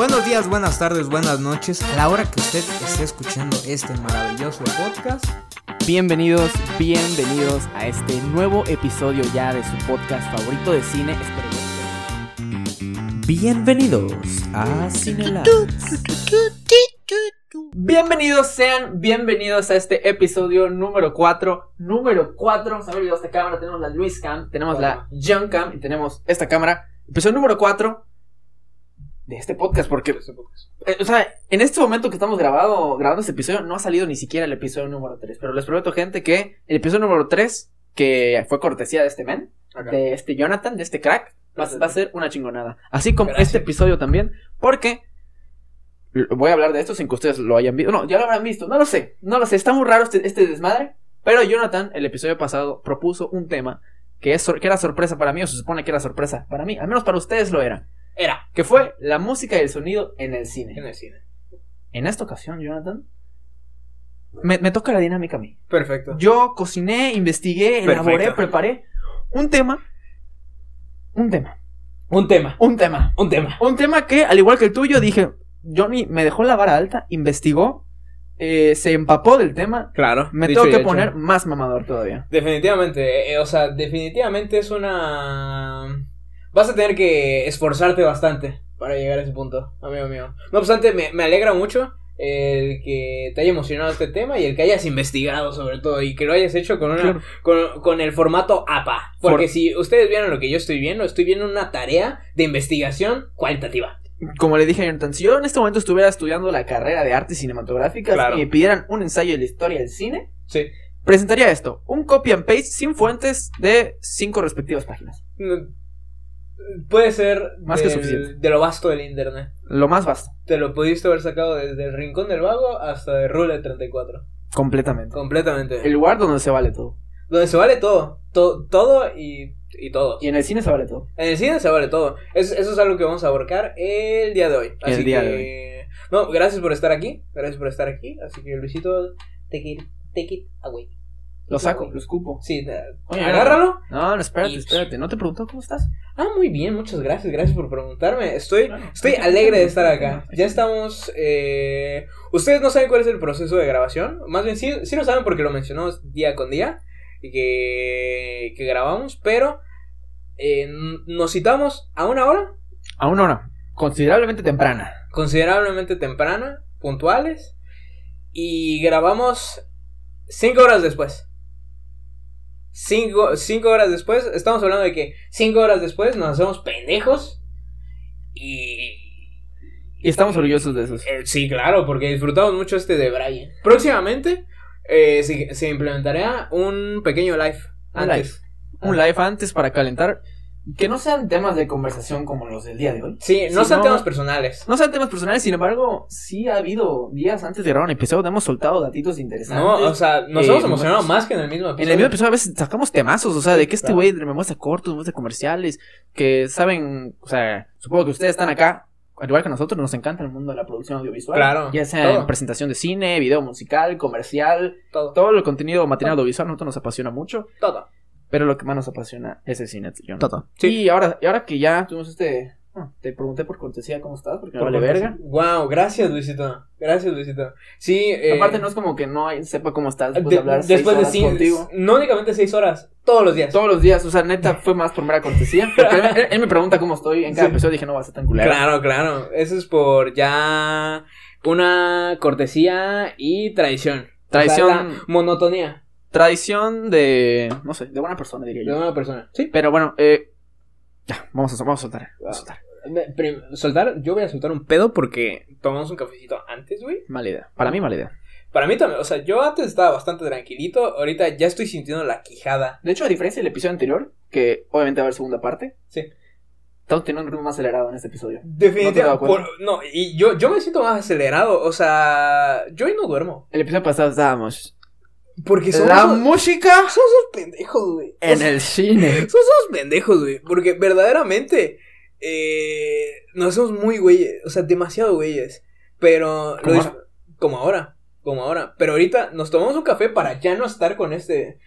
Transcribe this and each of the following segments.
Buenos días, buenas tardes, buenas noches. A la hora que usted esté escuchando este maravilloso podcast. Bienvenidos, bienvenidos a este nuevo episodio ya de su podcast favorito de cine. Bienvenidos a Cinelab. Bienvenidos sean, bienvenidos a este episodio número 4. Número 4, se me olvidó esta cámara, tenemos la Luis Cam, tenemos la John Cam y tenemos esta cámara. Episodio número 4 de este podcast, porque, eh, o sea, en este momento que estamos grabado, grabando este episodio, no ha salido ni siquiera el episodio número 3. Pero les prometo, gente, que el episodio número 3, que fue cortesía de este men, de este Jonathan, de este crack, va, va a ser una chingonada. Así como Gracias. este episodio también, porque voy a hablar de esto sin que ustedes lo hayan visto. No, ya lo habrán visto, no lo sé, no lo sé, está muy raro este, este desmadre. Pero Jonathan, el episodio pasado, propuso un tema que, es, que era sorpresa para mí, o se supone que era sorpresa para mí, al menos para ustedes lo era. Era. Que fue la música y el sonido en el cine. En el cine. En esta ocasión, Jonathan, me, me toca la dinámica a mí. Perfecto. Yo cociné, investigué, Perfecto. elaboré, preparé un tema. Un tema. Un tema. Un tema. Un tema. Un tema que, al igual que el tuyo, dije, Johnny me dejó la vara alta, investigó, eh, se empapó del tema. Claro. Me tengo que hecho. poner más mamador todavía. Definitivamente. eh, o sea, definitivamente es una. Vas a tener que esforzarte bastante para llegar a ese punto, amigo mío. No obstante, me, me alegra mucho el que te haya emocionado este tema y el que hayas investigado sobre todo y que lo hayas hecho con una Claro. con, con el formato APA. Porque For- si ustedes vieron lo que yo estoy viendo, estoy viendo una tarea de investigación cualitativa. Como le dije a Jonathan, si yo en este momento estuviera estudiando la carrera de artes cinematográficas Claro. y me pidieran un ensayo de la historia del cine, Sí. presentaría esto: un copy and paste sin fuentes de cinco respectivas páginas. Puede ser Más que suficiente. de lo vasto del internet. Lo más vasto, Te lo pudiste haber sacado desde el Rincón del Vago hasta de Rule 34. completamente. Completamente. El lugar donde se vale todo. Donde se vale todo. To- todo y, y todo. Y en el cine se vale todo. En el cine se vale todo. Es- eso es algo que vamos a abarcar el día de hoy. El Así día que... de No, gracias por estar aquí. Gracias por estar aquí. Así que Luisito, take it, take it away. Lo saco, lo escupo. Sí, da- Oye, agárralo. No, no, espérate, Y- espérate. ¿No te preguntó cómo estás? Ah, muy bien, muchas gracias, gracias por preguntarme. Estoy, estoy alegre de estar acá. Ya estamos. eh, Ustedes no saben cuál es el proceso de grabación. Más bien, sí, sí lo saben porque lo mencionamos día con día. Y que, que grabamos, pero eh, nos citamos a una hora A una hora. Considerablemente temprana. considerablemente temprana, puntuales. Y grabamos cinco horas después. Cinco, cinco horas después, estamos hablando de que cinco horas después nos hacemos pendejos. Y. Y estamos orgullosos de eso. eh, sí, claro, porque disfrutamos mucho este de Brian. Próximamente eh, se, se implementará un pequeño live. Un Antes. Un live antes para calentar. Que no sean temas de conversación como los del día de hoy. Sí, no sean temas personales. No sean temas personales, sin embargo, sí ha habido días antes de grabar un episodio donde hemos soltado datitos interesantes. No, o sea, nos Eh, hemos emocionado más que en el mismo En episodio. el mismo episodio a veces sacamos temazos, o sea, de que este Claro. güey me muestra cortos, me muestra comerciales, que saben, o sea, supongo que ustedes están acá, al igual que nosotros, nos encanta el mundo de la producción audiovisual. Claro, Ya sea en presentación de cine, video musical, comercial, Todo. todo el contenido material audiovisual, a nosotros nos apasiona mucho, Todo. Pero lo que más nos apasiona es el cine. John. Todo. Y ahora, y ahora que ya tuvimos este, ah, te pregunté por cortesía cómo estás, porque me vale verga. Wow, gracias Luisito. Gracias Luisito. Sí, eh, Aparte no es como que no hay- sepa cómo estás después de- de, hablar seis después de horas cinco, contigo. no únicamente seis horas, todos los días. Todos los días, o sea, neta, fue más por mera cortesía. Porque él, él- él me pregunta cómo estoy en cada Sí. episodio. Dije, no va a ser tan culero. Claro, claro. Eso es por ya una cortesía y tradición. Tradición. O sea, la monotonía Tradición de. No sé, de buena persona, diría de yo. una persona. Sí. Pero bueno, eh. Ya, vamos a, vamos a soltar. Vamos a soltar. Me- prim- Soltar, yo voy a soltar un pedo porque tomamos un cafecito antes, güey. Mala idea. Para mí, mala idea. Para mí también, o sea, yo antes estaba bastante tranquilito, ahorita ya estoy sintiendo la quijada. De hecho, a diferencia del episodio anterior, que obviamente va a haber segunda parte, Sí. estamos teniendo un ritmo más acelerado en este episodio. Definitivamente. por- no, y yo, yo me siento más acelerado, o sea, yo hoy no duermo. El episodio pasado estábamos. Porque somos, La música somos pendejos, güey. O en sea, el cine. Somos somos pendejos, güey. Porque verdaderamente eh, nos hacemos muy güeyes. O sea, demasiado güeyes. Pero. lo Como ahora. Como ahora. Pero ahorita nos tomamos un café para ya no estar con este.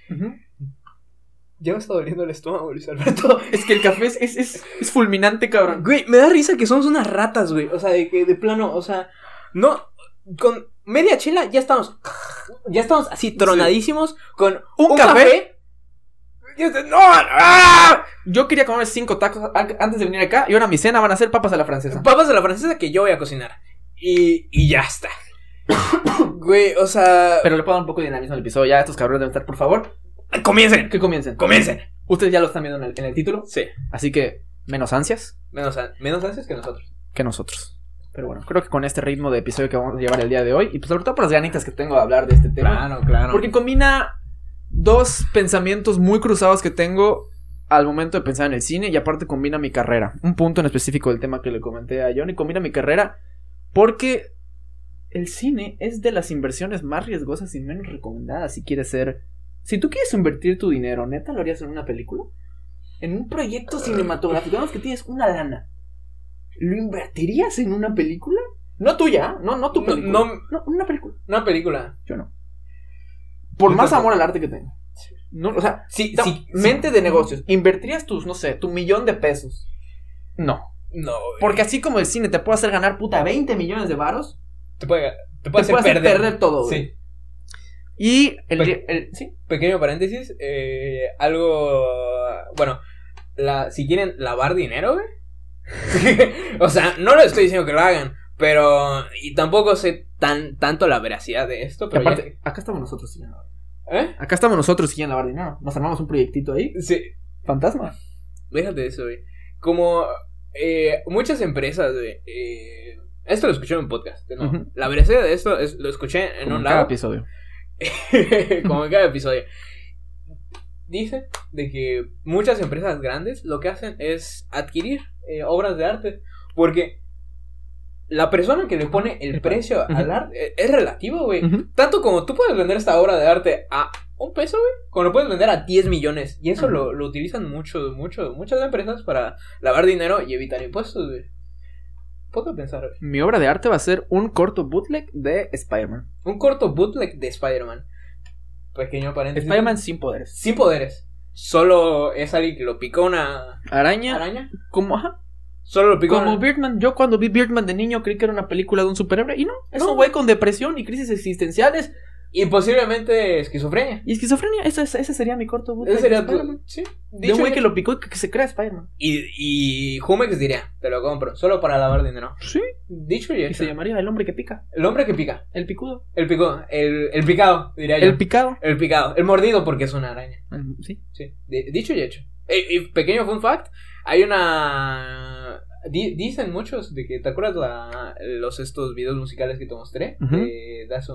Ya me está doliendo el estómago, Luis Alberto. Es que el café es, es, es, es fulminante, cabrón. Güey, me da risa que somos unas ratas, güey. O sea, de que de plano, o sea, no. Con media chela ya estamos. Ya estamos así tronadísimos con ¿Un un, café? ¡Ah! Yo quería comer cinco tacos an- antes de venir acá y ahora mi cena van a ser papas a la francesa. Papas de la francesa que yo voy a cocinar. Y, y ya está. Güey, o sea. Pero le puedo dar un poco de dinamismo al episodio. Ya estos cabrones deben estar, por favor. comiencen. Que comiencen. Comiencen. Ustedes ya lo están viendo en el, en el título. Sí. Así que menos ansias Menos, menos ansias que nosotros. que nosotros. Pero bueno, creo que con este ritmo de episodio que vamos a llevar el día de hoy, y pues sobre todo por las ganitas que tengo de hablar de este tema. claro. Porque combina dos pensamientos muy cruzados que tengo al momento de pensar en el cine y aparte combina mi carrera. Un punto en específico del tema que le comenté a Johnny, combina mi carrera porque el cine es de las inversiones más riesgosas y menos recomendadas si quieres ser... Si tú quieres invertir tu dinero, neta, ¿lo harías en una película? En un proyecto cinematográfico, digamos que tienes una lana. ¿Lo invertirías en una película? No tuya, no, no tu película. no- no una película. Una película. Yo no. Por Yo más tampoco. amor al arte que tengo. No, o sea, no, sí. mente de negocios. ¿Invertirías tus, no sé, tu millón de pesos? No. No, güey. Porque así como el cine te puede hacer ganar puta 20 millones de varos, te puede, te te puede puede hacer hacer perder. perder, todo, güey. Sí. Y el, Pe- el- sí. Pequeño paréntesis. eh, algo. Bueno, la, si quieren lavar dinero, güey. o sea, no les estoy diciendo que lo hagan. Pero. Y tampoco sé tan, tanto la veracidad de esto. Pero aparte, acá estamos nosotros sin lavar. ¿Eh? Acá estamos nosotros sin lavar dinero. Nos armamos un proyectito ahí. Sí. Fantasma. Déjate de eso, güey. Como eh, muchas empresas, güey. eh, esto lo escuché en un podcast. La veracidad de esto es, lo escuché en Como un en cada lado. episodio. como en cada episodio. Dice de que muchas empresas grandes lo que hacen es adquirir eh, obras de arte. Porque la persona que le pone el precio al arte eh, es relativo, güey. Tanto como tú puedes vender esta obra de arte a un peso, güey, como lo puedes vender a 10 millones. Y eso lo, lo utilizan mucho, mucho, muchas empresas para lavar dinero y evitar impuestos, güey. A pensar, güey. Mi obra de arte va a ser un corto bootleg de Spider-Man. Un corto bootleg de Spider-Man. Pequeño paréntesis. Spider-Man sin poderes. sin poderes. Solo es alguien que lo picó una Araña. araña. Como, ajá, Solo lo picó Como una... Birdman, yo cuando vi Birdman de niño creí que era una película de un superhéroe y no, es No. un güey con depresión y crisis existenciales Y posiblemente esquizofrenia. y esquizofrenia. Ese, ese sería mi corto Ese sería de tu... Sí. De un güey y- que lo picó y que, se crea Spider-Man. Y, y Jumex diría, te lo compro, solo para lavar dinero. Sí. Dicho y Y hecho. se llamaría El hombre que pica. El hombre que pica. El picudo. El pico. El, el picado, diría yo. El picado. El picado. El mordido porque es una araña. El- sí. Sí. De- dicho y hecho. Eh, y pequeño fun fact. Hay una... di- dicen muchos de que... ¿Te acuerdas la, los estos videos musicales que te mostré? Ujú. De das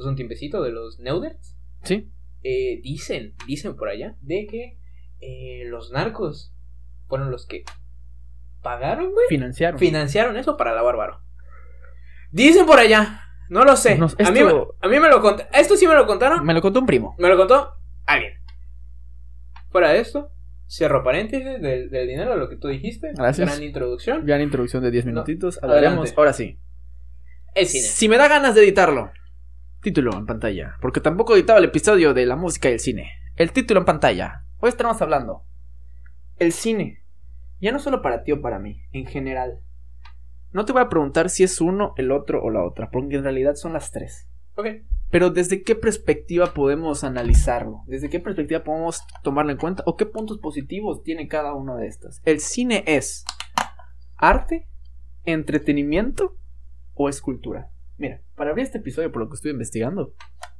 das un tiempecito de los Neuders. Sí. eh, dicen, dicen por allá, de que eh, los narcos fueron los que pagaron, güey, Financiaron. financiaron eso para lavar varo. Dicen por allá, no lo sé. A, mí, me- a mí me lo contaron, esto sí me lo contaron, Me lo contó un primo. me lo contó alguien. Fuera de esto, cierro paréntesis del, del dinero, lo que tú dijiste. Gracias. Gran introducción. En introducción de 10 minutitos. No, hablaremos. Ahora sí. El cine. Si me da ganas de editarlo. Título en pantalla. Porque tampoco editaba el episodio de la música y el cine. El título en pantalla. Hoy estamos hablando. El cine. Ya no solo para ti o para mí, en general. No te voy a preguntar si es uno, el otro o la otra, porque en realidad son las tres. Ok. Pero desde qué perspectiva podemos analizarlo, desde qué perspectiva podemos tomarlo en cuenta o qué puntos positivos tiene cada una de estas. El cine es arte, entretenimiento o escultura. Mira, para abrir este episodio por lo que estoy investigando,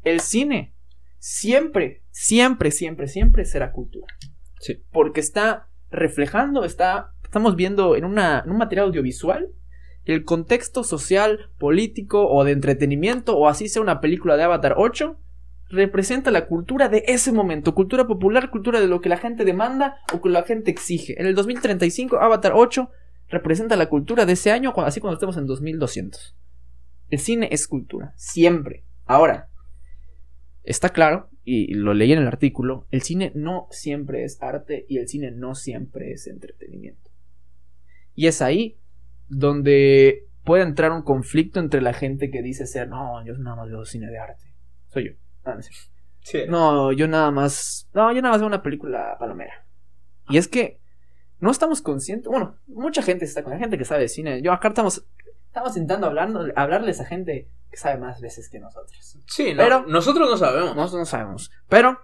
el cine siempre, siempre, siempre, siempre será cultura. Sí. Porque está reflejando, está, estamos viendo en, una, en un material audiovisual el contexto social, político o de entretenimiento, o así sea una película de Avatar 8, representa la cultura de ese momento, cultura popular, cultura de lo que la gente demanda o que la gente exige. En el 2035, Avatar 8 representa la cultura de ese año, así cuando estemos en 2200. El cine es cultura, siempre. Ahora, está claro, y lo leí en el artículo, el cine no siempre es arte y el cine no siempre es entretenimiento. Y es ahí donde puede entrar un conflicto entre la gente que dice ser, no, yo nada más veo cine de arte. Soy yo. Ah, no. Sí. No, yo nada más. No, yo nada más veo una película palomera. Y es que no estamos conscientes. Bueno, mucha gente está con la gente que sabe de cine. Yo acá estamos, estamos intentando hablando, hablarles a gente que sabe más veces que nosotros. Sí, no, Pero- nosotros no sabemos. Nosotros no sabemos. Pero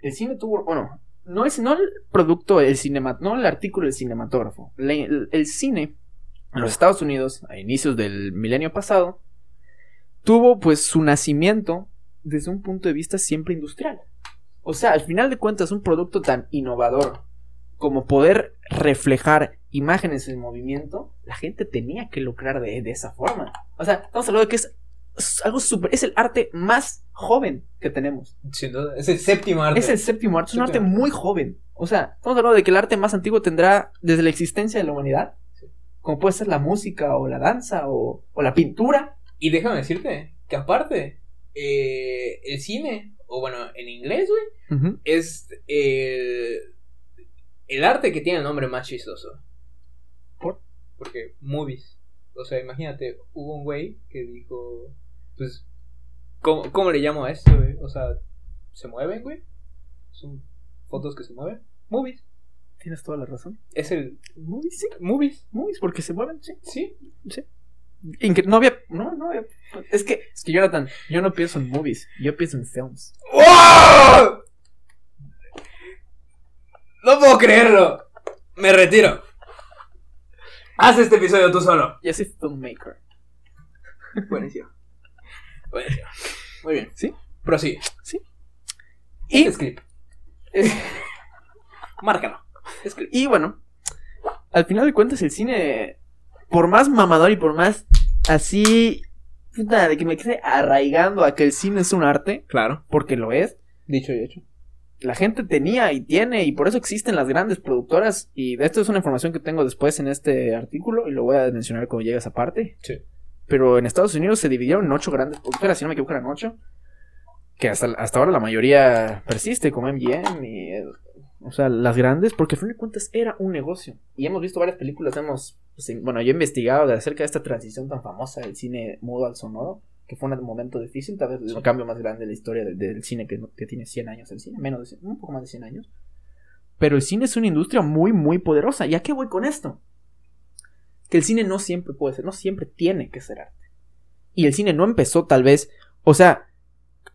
el cine tuvo. Bueno, no es no el producto, el cinema, no el artículo del cinematógrafo. Le- el, el cine en los Estados Unidos, a inicios del milenio pasado, tuvo pues su nacimiento desde un punto de vista siempre industrial. O sea, al final de cuentas, un producto tan innovador como poder reflejar imágenes en movimiento, la gente tenía que lucrar de, de esa forma. O sea, estamos hablando de que es, algo súper. Es el arte más joven que tenemos. Sin duda. Es el séptimo arte. Es el séptimo arte, es un arte muy joven. O sea, estamos hablando de que el arte más antiguo tendrá desde la existencia de la humanidad. Como puede ser la música o la danza o, o la pintura. Y déjame decirte que aparte, eh, el cine, o bueno, en inglés, güey, es el, el arte que tiene el nombre más chistoso. ¿Por? Porque movies. O sea, imagínate, hubo un güey que dijo, pues, ¿cómo, cómo le llamo a esto, güey? O sea, ¿se mueven, güey? Son fotos que se mueven. Movies. Tienes toda la razón. Es el Movies, sí. movies. Movies, porque se mueven, sí. Sí. Incre- no había. No, no había. Es que, es que Jonathan, yo no pienso en movies, yo pienso en films. ¡Wow! No puedo creerlo. Me retiro. Haz este episodio tú solo. Yo soy filmmaker. Buenísimo. Buenísimo. Muy bien. ¿Sí? Prosigue. Y, Este script. Márcalo. Script. y bueno, al final de cuentas, el cine, por más mamador y por más así. Puta, de que me quede arraigando a que el cine es un arte, Claro. porque lo es. Dicho y hecho. La gente tenía y tiene y por eso existen las grandes productoras y de esto es una información que tengo después en este artículo y lo voy a mencionar cuando llegue a esa parte. Sí. Pero en Estados Unidos se dividieron en ocho grandes productoras, si no me equivoco eran ocho, que hasta, hasta ahora la mayoría persiste como MGM y o sea, las grandes porque al fin de cuentas era un negocio y hemos visto varias películas, hemos pues, en- bueno, yo he investigado acerca de esta transición tan famosa del cine mudo al sonoro que fue un momento difícil, tal vez el Sí. cambio más grande de la historia del, del cine que, tiene 100 años el cine, menos de 100, un poco más de 100 años. Pero el cine es una industria muy, muy poderosa. ¿Y a qué voy con esto? Que el cine no siempre puede ser, no siempre tiene que ser arte. Y el cine no empezó tal vez, o sea,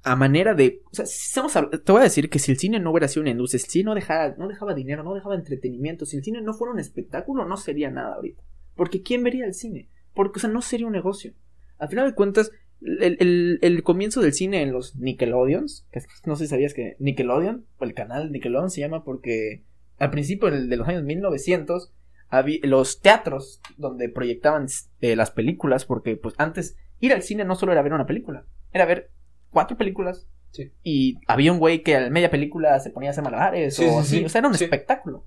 a manera de... O sea, si estamos hab- te voy a decir que si el cine no hubiera sido una industria, si el cine no dejara, no dejaba dinero, no dejaba entretenimiento, si el cine no fuera un espectáculo, no sería nada ahorita. Porque ¿quién vería el cine? Porque, o sea, no sería un negocio. Al final de cuentas, el, el- el comienzo del cine en los Nickelodeons, que no sé si sabías que Nickelodeon, o el canal Nickelodeon se llama porque al principio de los años 1900, había, los teatros donde proyectaban eh, las películas, porque pues antes ir al cine no solo era ver una película, era ver cuatro películas. Sí. Y había un güey que a media película se ponía a hacer malabares Sí, o sí, así, sí. o sea, era un espectáculo.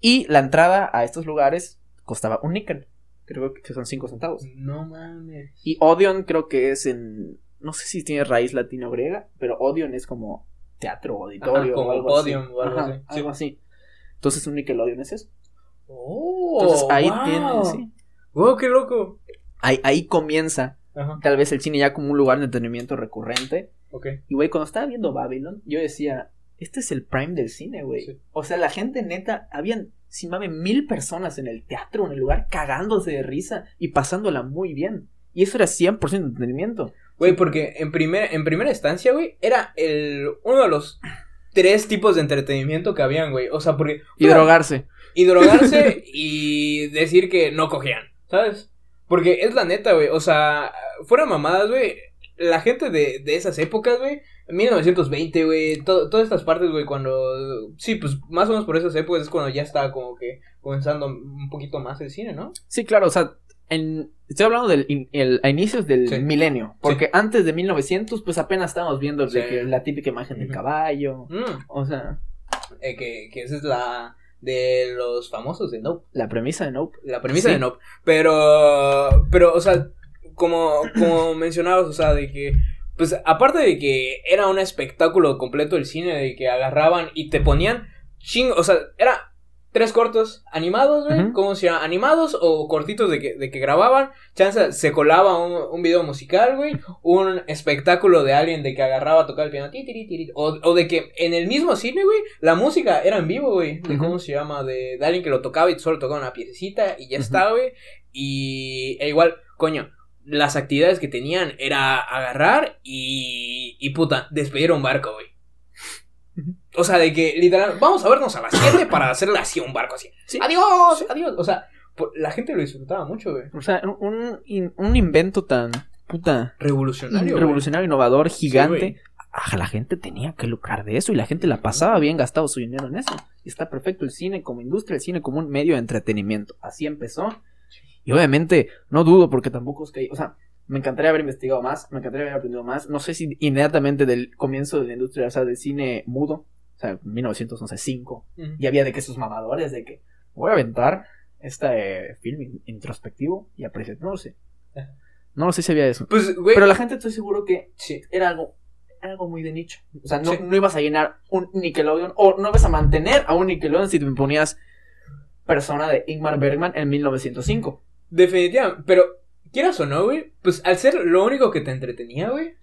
Y la entrada a estos lugares costaba un níquel, creo que son cinco centavos. No mames. Y Odeon creo que es en. No sé si tiene raíz latino-griega, pero Odeon es como teatro, auditorio Ajá, como o algo así. o algo Ajá, así, sí. algo así. Entonces un Nickelodeon es eso. Oh, Entonces ahí wow. tiene, sí. Wow, qué loco. Ahí, ahí comienza Ajá. tal vez el cine ya como un lugar de entretenimiento recurrente. Ok. Y güey, cuando estaba viendo Babylon, yo decía, este es el prime del cine, güey. Sí. O sea, la gente neta, habían, si mames, mil personas en el teatro, en el lugar, cagándose de risa y pasándola muy bien. Y eso era 100% de entretenimiento. Güey, porque en, primer, en primera instancia, güey, era el, uno de los tres tipos de entretenimiento que habían, güey. O sea, porque... Y drogarse. Y drogarse y decir que no cogían, ¿sabes? Porque es la neta, güey. O sea, fuera mamadas, güey. La gente de, de esas épocas, güey. 1920, güey. to- todas estas partes, güey, cuando... Sí, pues más o menos por esas épocas es cuando ya estaba como que comenzando un poquito más el cine, ¿no? Sí, claro, o sea, en, estoy hablando del in- el- a inicios del Sí. milenio, porque antes de 1900 pues apenas estábamos viendo de que la típica imagen del caballo, Mm, o sea, eh, que, que esa es la de los famosos de Nope. la premisa de Nope. La premisa de Nope. Pero, pero, o sea, como, como mencionabas, o sea, de que, pues, aparte de que era un espectáculo completo el cine, de que agarraban y te ponían ching, o sea, era tres cortos animados, güey. Ujú. ¿Cómo se llama? Animados o cortitos de que, de que grababan. Chance se colaba un, un video musical, güey. Un espectáculo de alguien de que agarraba a tocar el piano. ti, tiri, tiri, O, o de que en el mismo cine, güey, la música era en vivo, güey. De cómo se llama, de, de alguien que lo tocaba y solo tocaba una piececita y ya está, güey. Y e igual, coño. Las actividades que tenían era agarrar y, y puta, despedir un barco, güey. O sea, de que literal, vamos a vernos a las 7 para hacerle así a un barco así. Sí. Adiós, adiós. O sea, la gente lo disfrutaba mucho, güey. O sea, un, un, invento tan puta Revolucionario. revolucionario, innovador, gigante. güey. Ah, la gente tenía que lucrar de eso y la gente la pasaba bien gastado su dinero en eso. Y está perfecto el cine como industria, el cine como un medio de entretenimiento. Así empezó. Y obviamente, no dudo porque tampoco es que, o sea, me encantaría haber investigado más, me encantaría haber aprendido más. No sé si inmediatamente del comienzo de la industria, o sea, del cine mudo, o sea, 1905, Ujú. y había de que esos mamadores de que voy a aventar este eh, film in- introspectivo y apreciar. No lo sé. No lo sé si había eso. Pues, güey. Pero la gente estoy seguro que Sí. era algo, algo muy de nicho. O sea, no, Sí. no ibas a llenar un Nickelodeon o no ibas a mantener a un Nickelodeon si te ponías persona de Ingmar Bergman en 1905. Definitivamente. Pero, quieras o no, güey. Pues al ser lo único que te entretenía, güey.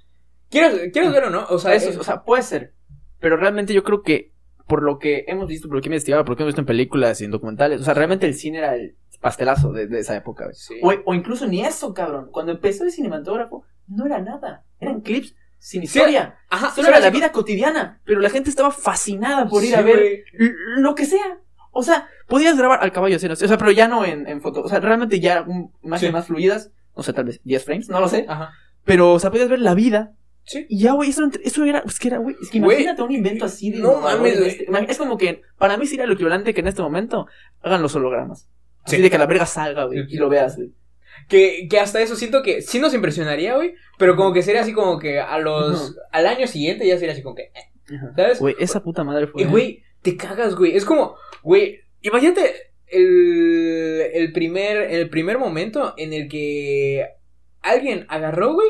Quieras, quieras ver o no. O sea, Eso, es- o sea, puede ser. Pero realmente yo creo que por lo que hemos visto, por lo que he investigado, por lo que hemos visto en películas y en documentales, o sea, realmente el cine era el pastelazo de, de esa época. güey. Sí. O, o incluso ni eso, cabrón. Cuando empezó el cinematógrafo, no era nada. Eran clips sin Sí, historia. Ajá, Solo era la vida cotidiana. Pero la gente estaba fascinada por ir Sí, a ver güey. lo que sea. O sea, podías grabar al caballo escenas, o sea, pero ya no en, en foto. O sea, realmente ya un- imágenes Sí. más fluidas. No sé, tal vez 10 frames, no lo sé. Ajá. Pero, o sea, podías ver la vida. Sí. Y ya, güey, eso, eso era, es que era, güey, es que imagínate un invento así de no mames, este- Es como que, para mí sería lo equivalente que en este momento hagan los hologramas. Así Sí. de que la verga salga, güey, y lo veas, güey. Que, que hasta eso siento que sí nos impresionaría, güey. Pero como que sería así como que a los. Al año siguiente ya sería así como que. eh, ¿Sabes? Güey, esa puta madre fue. Y, güey, te cagas, güey. Es como, güey, imagínate el, el, primer, el primer momento en el que alguien agarró, güey,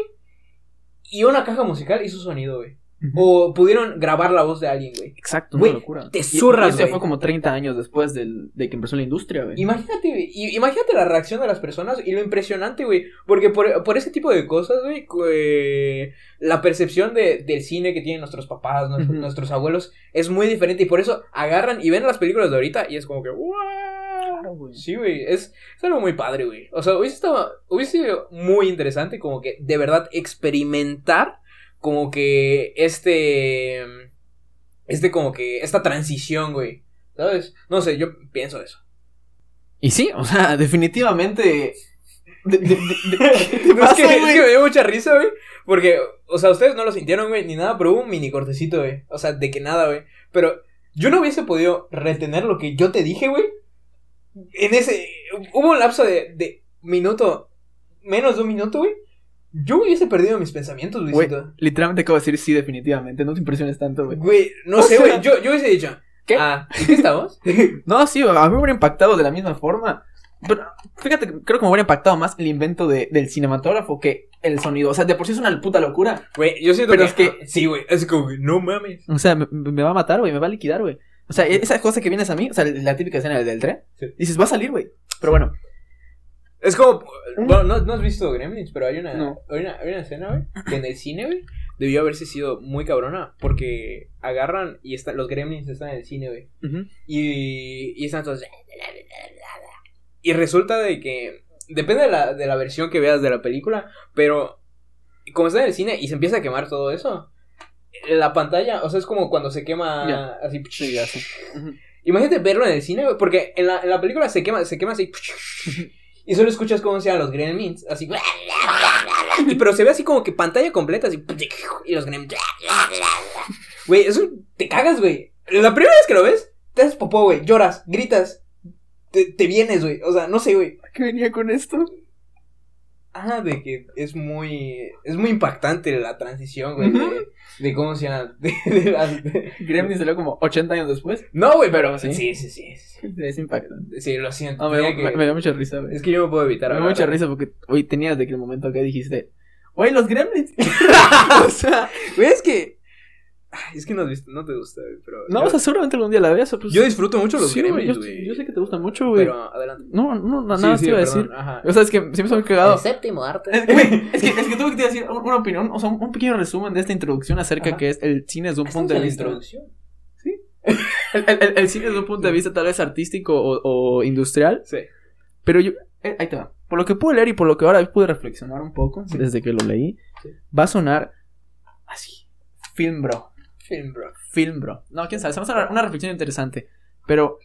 y una caja musical hizo sonido, güey. O pudieron grabar la voz de alguien, güey. Exacto, Güey, una locura. te zurras, y eso güey. fue como 30 años después del, de que empezó la industria, güey. Imagínate, güey. Imagínate la reacción de las personas y lo impresionante, güey. Porque por, por ese tipo de cosas, güey, eh, la percepción de, del cine que tienen nuestros papás, nuestros, abuelos, es muy diferente. Y por eso agarran y ven las películas de ahorita y es como que, ¡wow! Claro, güey. Sí, güey, es, es algo muy padre, güey. O sea, hubiese, estado, hubiese sido muy interesante como que de verdad experimentar como que este... Este como que... Esta transición, güey. ¿Sabes? No sé, yo pienso eso. Y sí, o sea, definitivamente. de- de- de- de- ¿Qué te es, que, es que me dio mucha risa, güey. Porque, o sea, ustedes no lo sintieron, güey, ni nada, pero hubo un mini cortecito, güey. O sea, de que nada, güey. Pero yo no hubiese podido retener lo que yo te dije, güey. En ese. Hubo un lapso de, de minuto. Menos de un minuto, güey. Yo hubiese perdido mis pensamientos, Güey, Luisito. literalmente acabo de decir sí, definitivamente. No te impresiones tanto, güey. Güey, no O sé, sea, güey. Yo, yo hubiese dicho. ¿qué? Ah, ¿en qué estamos? No, sí, a mí me hubiera impactado de la misma forma. Pero fíjate, creo que me hubiera impactado más el invento de, del cinematógrafo que el sonido. O sea, de por sí es una puta locura. Güey, yo siento Pero que. es que- ah, sí, güey. Es como, no mames. O sea, me, me va a matar, güey, me va a liquidar, güey. O sea, esa cosa que vienes a mí, o sea, la típica escena del, del tren, Sí. dices, va a salir, güey. Pero bueno, Es como. Bueno, no, no has visto Gremlins, pero hay una, No. hay una, hay una escena, güey, que en el cine, güey, debió haberse sido muy cabrona. Porque agarran y están, los Gremlins están en el cine, güey. Y, y están todos. Y resulta de que. Depende de la, de la versión que veas de la película, pero. Como está en el cine y se empieza a quemar todo eso. La pantalla, o sea, es como cuando se quema Ya. así. sí. Ujú. Imagínate verlo en el cine, porque en la, en la película se quema, se quema así. Y solo escuchas cómo se llaman los gremlins, así. Pero se ve así como que pantalla completa, así. Y los gremlins. Güey, eso te cagas, güey. La primera vez que lo ves, te haces popó, güey. Lloras, gritas. Te, te vienes, güey. O sea, no sé, güey. ¿A ¿Qué venía con esto? Ah, de que es muy. Es muy impactante la transición, güey. De, de cómo se llama. de- de las- de- Gremlin salió como 80 años después. No, güey, pero. ¿Sí? Sí, sí, sí. sí. Es impactante. Sí, lo siento. No, me, dio- me- que- me dio mucha risa, güey. Es que yo me puedo evitar Me dio mucha risa porque hoy tenías de que el momento que dijiste, güey, los gremlins. o sea, Güey, es que. Ay, Es que no no te gusta, güey, pero. No, yo, o sea, seguramente algún día la veas. Pues, yo disfruto mucho los sí, yo, güey. yo sé que te gusta mucho, güey. Pero adelante. No, no, no, Sí, nada sí, te iba a decir. Ajá. O sea, es que siempre se me ha cagado. séptimo arte. Es, güey, es que, es que tuve que te decir un- una opinión, o sea, un, un pequeño resumen de esta introducción acerca Ajá. que es el cine desde un punto de vista. introducción. El, el- el- el cine desde un punto de vista tal vez artístico o, o industrial, Sí. pero yo. eh, ahí te va. Por lo que pude leer y por lo que ahora pude reflexionar un poco Sí. desde que lo leí, Sí. va a sonar así. Film bro. Film, bro. Film bro. No, quién sabe. Vamos a una reflexión interesante. Pero.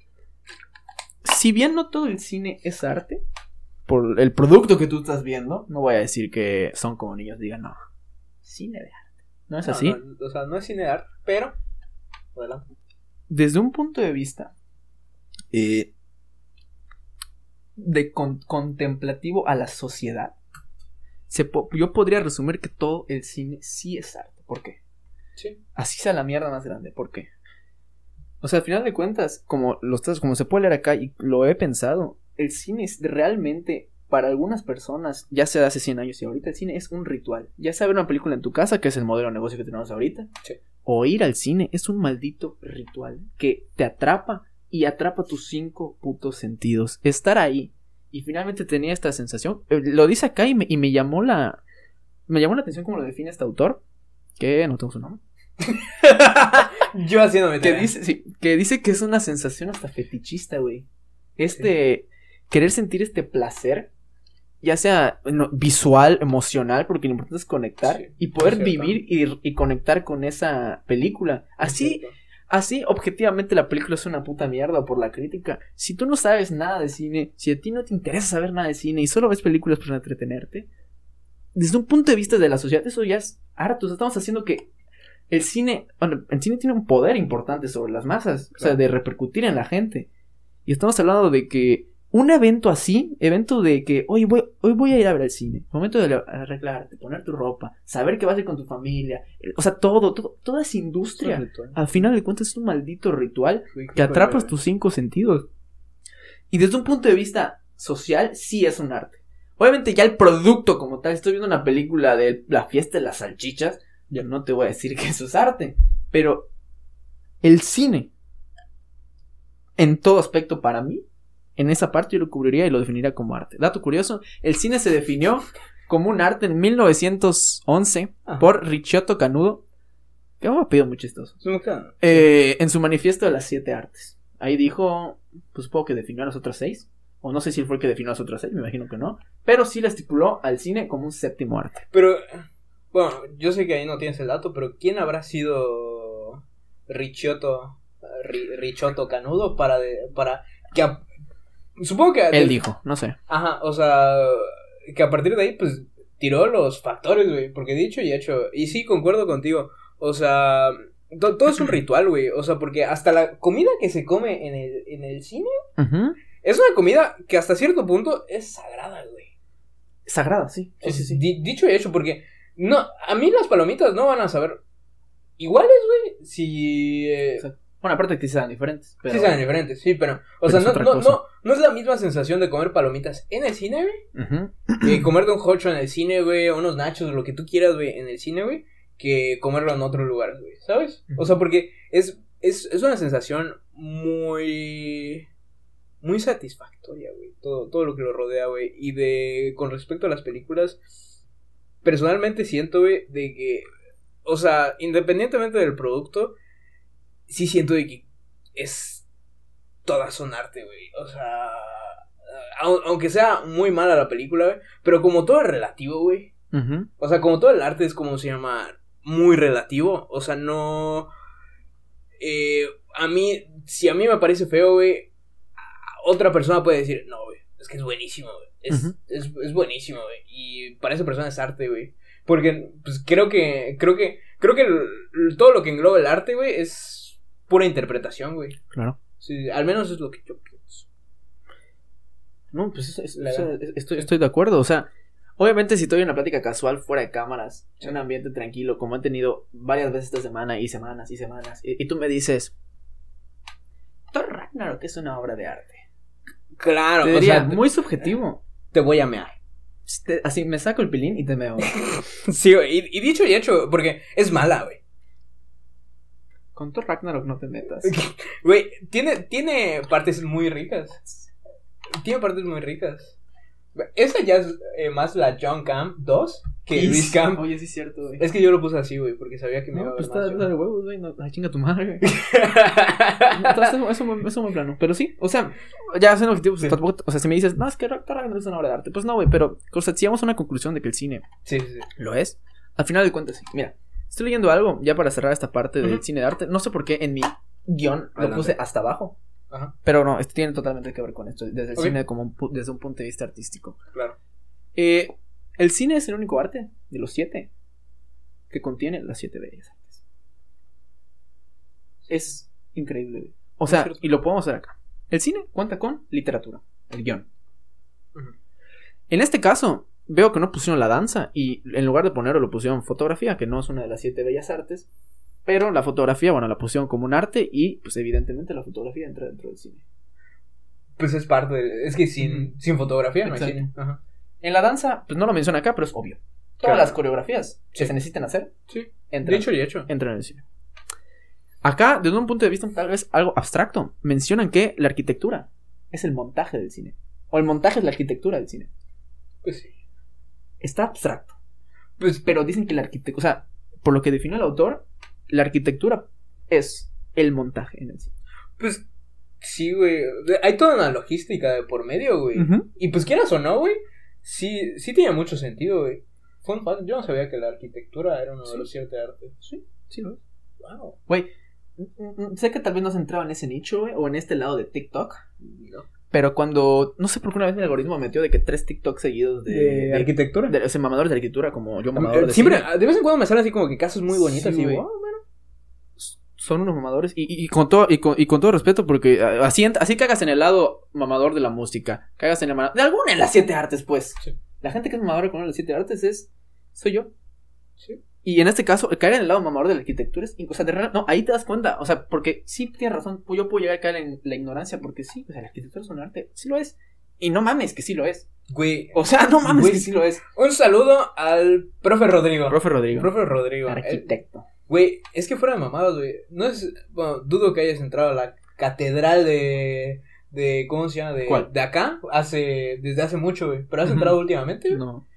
Si bien no todo el cine es arte, por el producto que tú estás viendo, no voy a decir que son como niños digan, no. Cine de arte. ¿No es No, así? no, o sea, no es cine de arte, pero. Adelante. desde un punto de vista eh, de con- contemplativo a la sociedad, se po- yo podría resumir que todo el cine sí es arte. ¿Por qué? Sí. Así sea la mierda más grande. ¿Por qué? O sea, al final de cuentas, como, lo estás, como se puede leer acá y lo he pensado, el cine es realmente, para algunas personas, ya sea de hace 100 años y ahorita, el cine es un ritual. Ya sea ver una película en tu casa, que es el modelo de negocio que tenemos ahorita, Sí. o ir al cine, es un maldito ritual que te atrapa y atrapa tus cinco putos sentidos. Estar ahí. Y finalmente tenía esta sensación. eh, Lo dice acá y me, y me llamó la. Me llamó la atención como lo define este autor. Que no tengo su nombre. Yo haciéndome Que dice, sí, que dice que es una sensación hasta fetichista, güey. Este. Querer sentir este placer. Ya sea no, visual, emocional, porque lo importante es conectar. Sí, y poder vivir y, y conectar con esa película. Así, Así, objetivamente, la película es una puta mierda por la crítica. Si tú no sabes nada de cine, si a ti no te interesa saber nada de cine y solo ves películas para entretenerte, desde un punto de vista de la sociedad, eso ya es harto. O sea, estamos haciendo que el cine, bueno, el cine tiene un poder importante sobre las masas, o sea, de repercutir en la gente. Y estamos hablando de que un evento así, evento de que hoy voy, hoy voy a ir a ver al cine, momento de arreglarte, poner tu ropa, saber que vas a ir con tu familia, eh, o sea, todo, todo toda esa industria al final de cuentas es un maldito ritual que atrapas tus cinco sentidos. Y desde un punto de vista social, sí es un arte. Obviamente ya el producto como tal, estoy viendo una película de la fiesta de las salchichas, yo no te voy a decir que eso es arte, pero el cine, en todo aspecto para mí, en esa parte yo lo cubriría y lo definiría como arte. Dato curioso, el cine se definió como un arte en 1911 Ajá. por Ricciotto Canudo, que me ha pedido muy chistoso. Eh, en su manifiesto de las siete artes. Ahí dijo, pues supongo que definió a las otras seis. O no sé si él fue el que definió a las otras seis, me imagino que no. Pero sí le estipuló al cine como un séptimo arte. Pero, bueno, yo sé que ahí no tienes el dato, pero ¿quién habrá sido Richotto, Ri- Richotto Canudo para, de- para que... a- supongo que... Él dijo, no sé. Ajá, o sea, que a partir de ahí, pues, tiró los factores, güey, porque dicho y hecho, y sí, concuerdo contigo, o sea, to- todo es un ritual, güey, o sea, porque hasta la comida que se come en el, en el cine es una comida que hasta cierto punto es sagrada, güey. Sagrada, sí. Sí, sí, sí. Di- dicho y hecho, porque no, a mí las palomitas no van a saber iguales, güey, si... eh. Bueno, aparte que sí sean diferentes. Pero... Sí saben diferentes, sí, pero... O Pero sea, no, no, no, no es la misma sensación de comer palomitas en el cine, güey, Ujú. eh, comerte un hocho en el cine, güey, o unos nachos, lo que tú quieras, güey, en el cine, güey, que comerlo en otro lugar, güey, ¿sabes? O sea, porque es, es, es una sensación muy... Muy satisfactoria, güey, todo, todo lo que lo rodea, güey, y de... Con respecto a las películas, personalmente siento, güey, de que... O sea, independientemente del producto, sí siento de que es... Todas son arte, güey, o sea... au- Aunque sea muy mala la película, güey, pero como todo es relativo, güey. O sea, como todo el arte es como se llama muy relativo. O sea, no. eh, a mí, si a mí me parece feo, güey, otra persona puede decir, no, güey, es que es buenísimo, güey. Es, es, es buenísimo, güey. Y para esa persona es arte, güey. Porque, pues creo que, creo que, creo que todo lo que engloba el arte, güey, es pura interpretación, güey. Claro. Sí, al menos es lo que yo pienso. No, pues eso- La verdad. estoy, estoy de acuerdo. O sea, obviamente si estoy en una plática casual fuera de cámaras, en un ambiente tranquilo, como he tenido varias veces esta semana y semanas y semanas, y, y tú me dices, Thor Ragnarok es una obra de arte. Claro, Te o diría, sea, muy subjetivo. Te voy a mear. Te- así me saco el pilín y te meo. Sí, y, y dicho y hecho, porque es mala, güey. Con Thor Ragnarok no te metas. Güey, tiene, tiene partes muy ricas. Tiene partes muy ricas. Esa ya es eh, más la John Camp 2 que Luis Camp. Oye, sí es cierto, güey. Es que yo lo puse así, güey, porque sabía que me iba No, a pues ver está más, de huevos, güey. No, ay, chinga tu madre, güey. Entonces, eso, eso, me- eso me plano. Pero sí, o sea, ya hacen objetivos. Sí. tampoco- O sea, si me dices, no, es que Ragnarok es una obra de arte. Pues no, güey, pero, o sea, si llegamos a una conclusión de que el cine Sí, sí, sí. lo es, al final de cuentas, sí. Mira, estoy leyendo algo ya para cerrar esta parte del cine de arte. No sé por qué en mi guion lo puse hasta abajo. Ajá, Pero no, esto tiene totalmente que ver con esto, desde el cine como un desde un punto de vista artístico. claro. Eh, el cine es el único arte de los siete que contiene las siete bellas artes. Es increíble. O sea, y lo podemos ver acá. El cine cuenta con literatura, el guion. En este caso, veo que no pusieron la danza y en lugar de ponerlo lo pusieron fotografía, que no es una de las siete bellas artes. Pero la fotografía, bueno, la pusieron como un arte y pues evidentemente la fotografía entra dentro del cine. Pues es parte de... Es que sin, sin fotografía no hay cine. Ajá. En la danza, pues no lo menciona acá, pero es obvio. Todas Claro. las coreografías que Sí. se necesitan hacer Sí. entran, Dicho y hecho. entran en el cine. Acá, desde un punto de vista tal vez algo abstracto, mencionan que la arquitectura es el montaje del cine. O el montaje es la arquitectura del cine. Pues sí. Está abstracto. Pues, Pero dicen que la arquitectura, o sea, por lo que define el autor, la arquitectura es el montaje en el cine. pues sí, güey. Hay toda una logística de por medio, güey. Ujú. Y pues quieras o no, güey, sí, sí tiene mucho sentido, güey. Fun fact, yo no sabía que la arquitectura era uno Sí. de los siete artes. Sí, sí lo es. Wow. Güey, mm, mm, sé que tal vez no has entrado en ese nicho, güey, o en este lado de TikTok. No. Pero cuando, no sé por qué una vez mi algoritmo metió de que tres TikTok seguidos de, ¿De, arquitectura? de- o sea, mamadores de arquitectura como yo mamador de Siempre, cine, de vez en cuando me salen así como que casas muy bonitas Sí, y wow, bueno. Son unos mamadores y, y- y con todo y con, y con todo respeto porque ah, así así cagas en el lado mamador de la música, cagas en el de alguna en las siete artes, pues. Sí. La gente que es mamadora con una de las siete artes es soy yo. Sí. Y en este caso, caer en el lado mamador de la arquitectura es, o sea, de verdad, no, ahí te das cuenta, o sea, porque sí tienes razón, yo puedo llegar a caer en la ignorancia porque sí, o sea, la arquitectura es un arte, sí lo es. Y no mames que sí lo es. Güey, O sea, no mames Güey. que sí lo es. un saludo al profe Rodrigo. Profe Rodrigo, Profe Rodrigo. El- arquitecto. Güey, es que fuera de mamadas, güey. No es. Bueno, dudo que hayas entrado a la catedral de. de ¿Cómo se llama? De, ¿Cuál? de acá. Hace. Desde hace mucho, güey. Pero has entrado últimamente. No.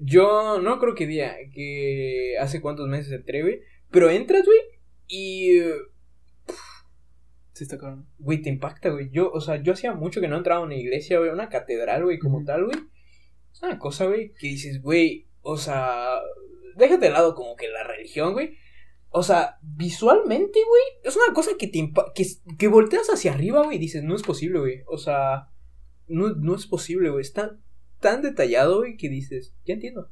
Yo no creo que día. Que hace cuántos meses entré, güey. Pero entras, güey. Y. eh, Sí está cabrón. Güey, te impacta, güey. Yo, o sea, yo hacía mucho que no entraba a una iglesia, güey. Una catedral, güey, como tal, güey. Es una cosa, güey, que dices, güey. O sea. Déjate de lado como que la religión, güey. O sea, visualmente, güey, es una cosa que te que, que volteas hacia arriba, güey, y dices, no es posible, güey. O sea, no, no es posible, güey. Está tan detallado, güey, que dices, ya entiendo.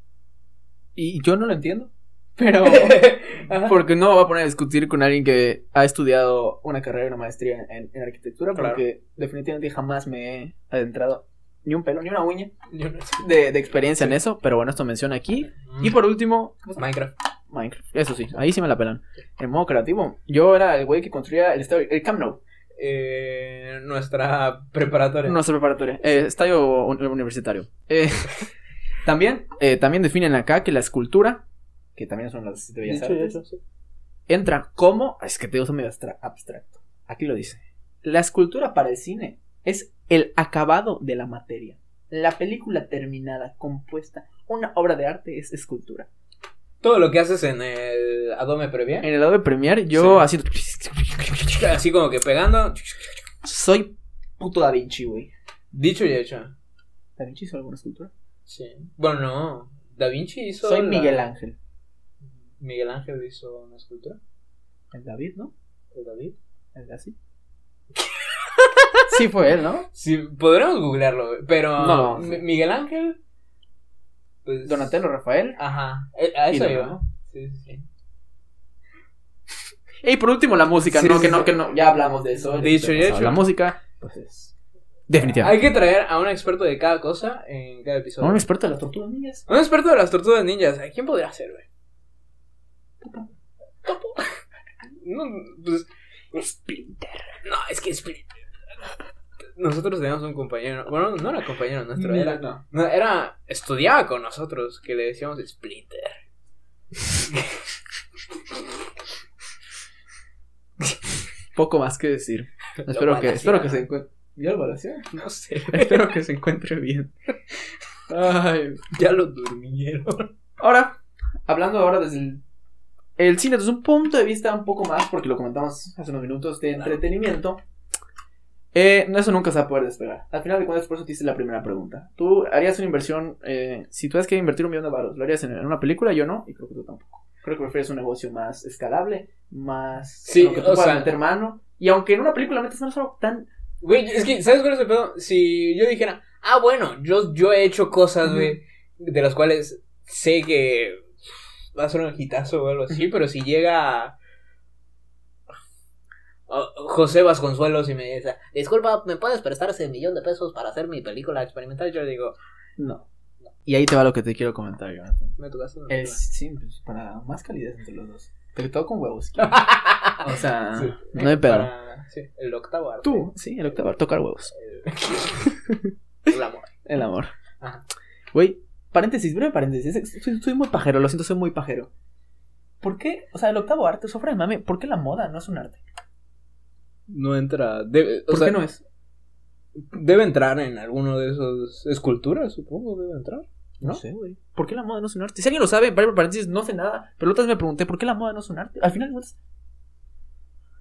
Y yo no lo entiendo. Pero. Porque no me voy a poner a discutir con alguien que ha estudiado una carrera y una maestría en, en arquitectura, Claro. porque definitivamente jamás me he adentrado ni un pelo, ni una uña de, de experiencia en eso, pero bueno, esto menciona aquí. Y por último, Minecraft. Minecraft, eso sí, ahí sí me la pelan. En modo creativo, yo era el güey que construía el estadio, el Camp Nou, Eh, nuestra preparatoria. nuestra preparatoria, eh, estadio un- universitario. Eh, también, eh, también definen acá que la escultura, que también son las siete bellas artes, hecho, sí. entra como. Es que te uso medio abstra- abstracto. Aquí lo dice. La escultura para el cine es el acabado de la materia. La película terminada, compuesta. Una obra de arte es escultura. Todo lo que haces en el Adobe Premiere. En el lado de Premiere, yo Sí. haciendo. Así como que pegando. Soy puto Da Vinci, güey. Dicho y hecho. ¿Da Vinci hizo alguna escultura? Sí. Bueno, no. Da Vinci hizo. Soy la- Miguel Ángel. Miguel Ángel hizo una escultura. El David, ¿no? ¿De David? El de así. sí, fue él, ¿no? Sí, podremos googlearlo, pero. No. Mi- Miguel Ángel. Pues. Donatello Rafael. Ajá. eh, A eso iba. ¿no? Sí, sí, sí. Y por último, la música, Sí, ¿no? sí, que sí. no, que no. Ya hablamos de eso. Dicho y hecho. La música, pues es. Definitivamente. Hay que traer a un experto de cada cosa en cada episodio. Un experto de las tortugas ninjas. Un experto de las tortugas ninjas. ¿A quién podría ser, güey? Topo. No, pues. Splinter. No, es que Splinter. Nosotros teníamos un compañero. Bueno, no era compañero nuestro, era. no. No, era. Estudiaba con nosotros, que le decíamos Splinter. Poco más que decir. Espero que, espero que se encuentre. ¿Ya lo balacearon? No sé. Espero que se encuentre bien. Ay. Ya lo durmieron. Ahora, hablando ahora desde el, el cine, desde un punto de vista un poco más, porque lo comentamos hace unos minutos, de entretenimiento. Eh, eso nunca se va a poder despegar. Al final de cuentas, por eso te hice la primera pregunta. Tú harías una inversión, eh, si tú que invertir un millón de baros, ¿lo harías en, en una película? Yo no, y creo que tú tampoco. Creo que prefieres un negocio más escalable, más Sí, que tú o sea- meter mano. Y aunque en una película metes no es algo tan Güey, es que, ¿sabes cuál es el pedo? Si yo dijera, ah, bueno, yo, yo he hecho cosas, güey, de las cuales sé que va a ser un hitazo o algo así, pero si llega a José Vasconcelos y me dice, disculpa, ¿me puedes prestar ese millón de pesos para hacer mi película experimental? Yo le digo, No. Y ahí te va lo que te quiero comentar, Jonathan. me tocas una Es, película". sí, pues, para más calidez entre los dos. Pero todo con huevos. O sea, Sí. no hay pedo. Para- sí, el octavo arte. Tú, sí, el octavo, tocar huevos. El amor. El amor. Ajá. Güey, paréntesis, breve paréntesis. es- Soy, soy muy pajero, lo siento, soy muy pajero. ¿Por qué? O sea, el octavo arte, sofra de mame, ¿por qué la moda no es un arte? No entra. Debe, o ¿Por sea, qué no es? Debe entrar en alguno de esos esculturas, supongo, debe entrar. No, ¿No? sé, güey. ¿Por qué la moda no es un arte? Si alguien lo sabe, breve paréntesis, no sé nada. Pero la otra vez me pregunté, ¿por qué la moda no es un arte? Al final,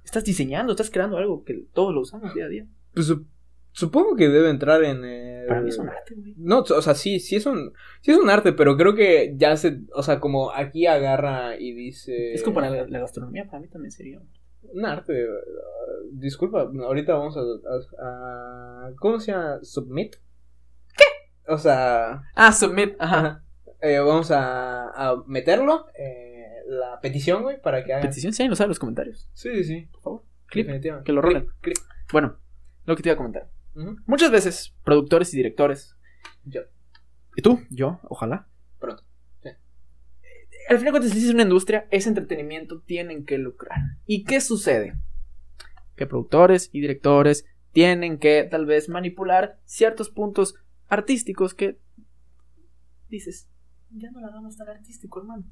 estás diseñando, estás creando algo que todos lo usamos día a día. Pues sup- supongo que debe entrar en el... Para mí es un arte, güey. No, o sea, sí, sí es un, sí es un arte, pero creo que ya se, o sea, como aquí agarra y dice... Es como para la, la gastronomía, para mí también sería. un arte. Disculpa, ahorita vamos a, a- a- ¿cómo se llama? ¿Submit? ¿Qué? O sea, Ah, submit, ajá. eh, vamos a, a meterlo, eh, la petición, güey, para que hagan... Petición, si alguien lo sabe en los comentarios. Sí, sí, sí. Por favor. Clip. Que lo rolen. Clip, Bueno, lo que te iba a comentar. Muchas veces, productores y directores. Yo. ¿Y tú? Yo, ojalá. Pronto. Sí. Al final, cuando se dice una industria, es entretenimiento, tienen que lucrar. ¿Y qué sucede? Que productores y directores tienen que tal vez manipular ciertos puntos artísticos que dices, ya no la hagamos tan artístico, hermano.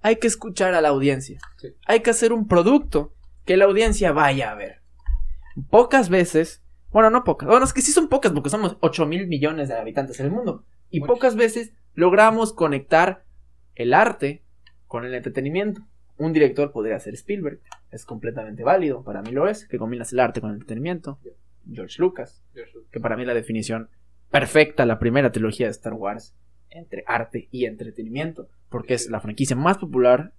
Hay que escuchar a la audiencia. Sí. Hay que hacer un producto que la audiencia vaya a ver. Pocas veces, bueno, no pocas, bueno, es que sí son pocas porque somos 8 mil millones de habitantes en el mundo. Y pocas veces logramos conectar el arte con el entretenimiento. Un director podría ser Spielberg, es completamente válido, para mí lo es, que combinas el arte con el entretenimiento. George Lucas, que para mí es la definición perfecta, la primera trilogía de Star Wars, entre arte y entretenimiento, porque es la franquicia más popular,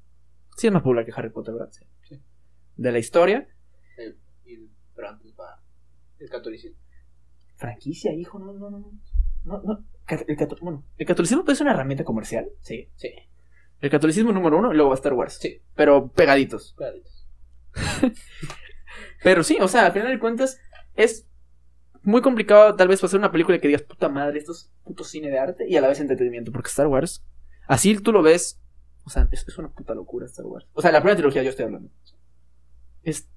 sí es más popular que Harry Potter, ¿verdad? Sí. Sí. De la historia. Pero antes va el catolicismo. Franquicia, hijo, no, no, no. no, no. ¿el catolicismo puede ser una herramienta comercial? Sí. Sí, El catolicismo número uno y luego va Star Wars. Sí. Pero pegaditos. claritos. Pero sí, o sea, al final de cuentas es muy complicado tal vez hacer una película que digas, puta madre, esto es puto cine de arte y a la vez entretenimiento, porque Star Wars, así tú lo ves, o sea, es, es una puta locura Star Wars. O sea, la primera trilogía yo estoy hablando. Es,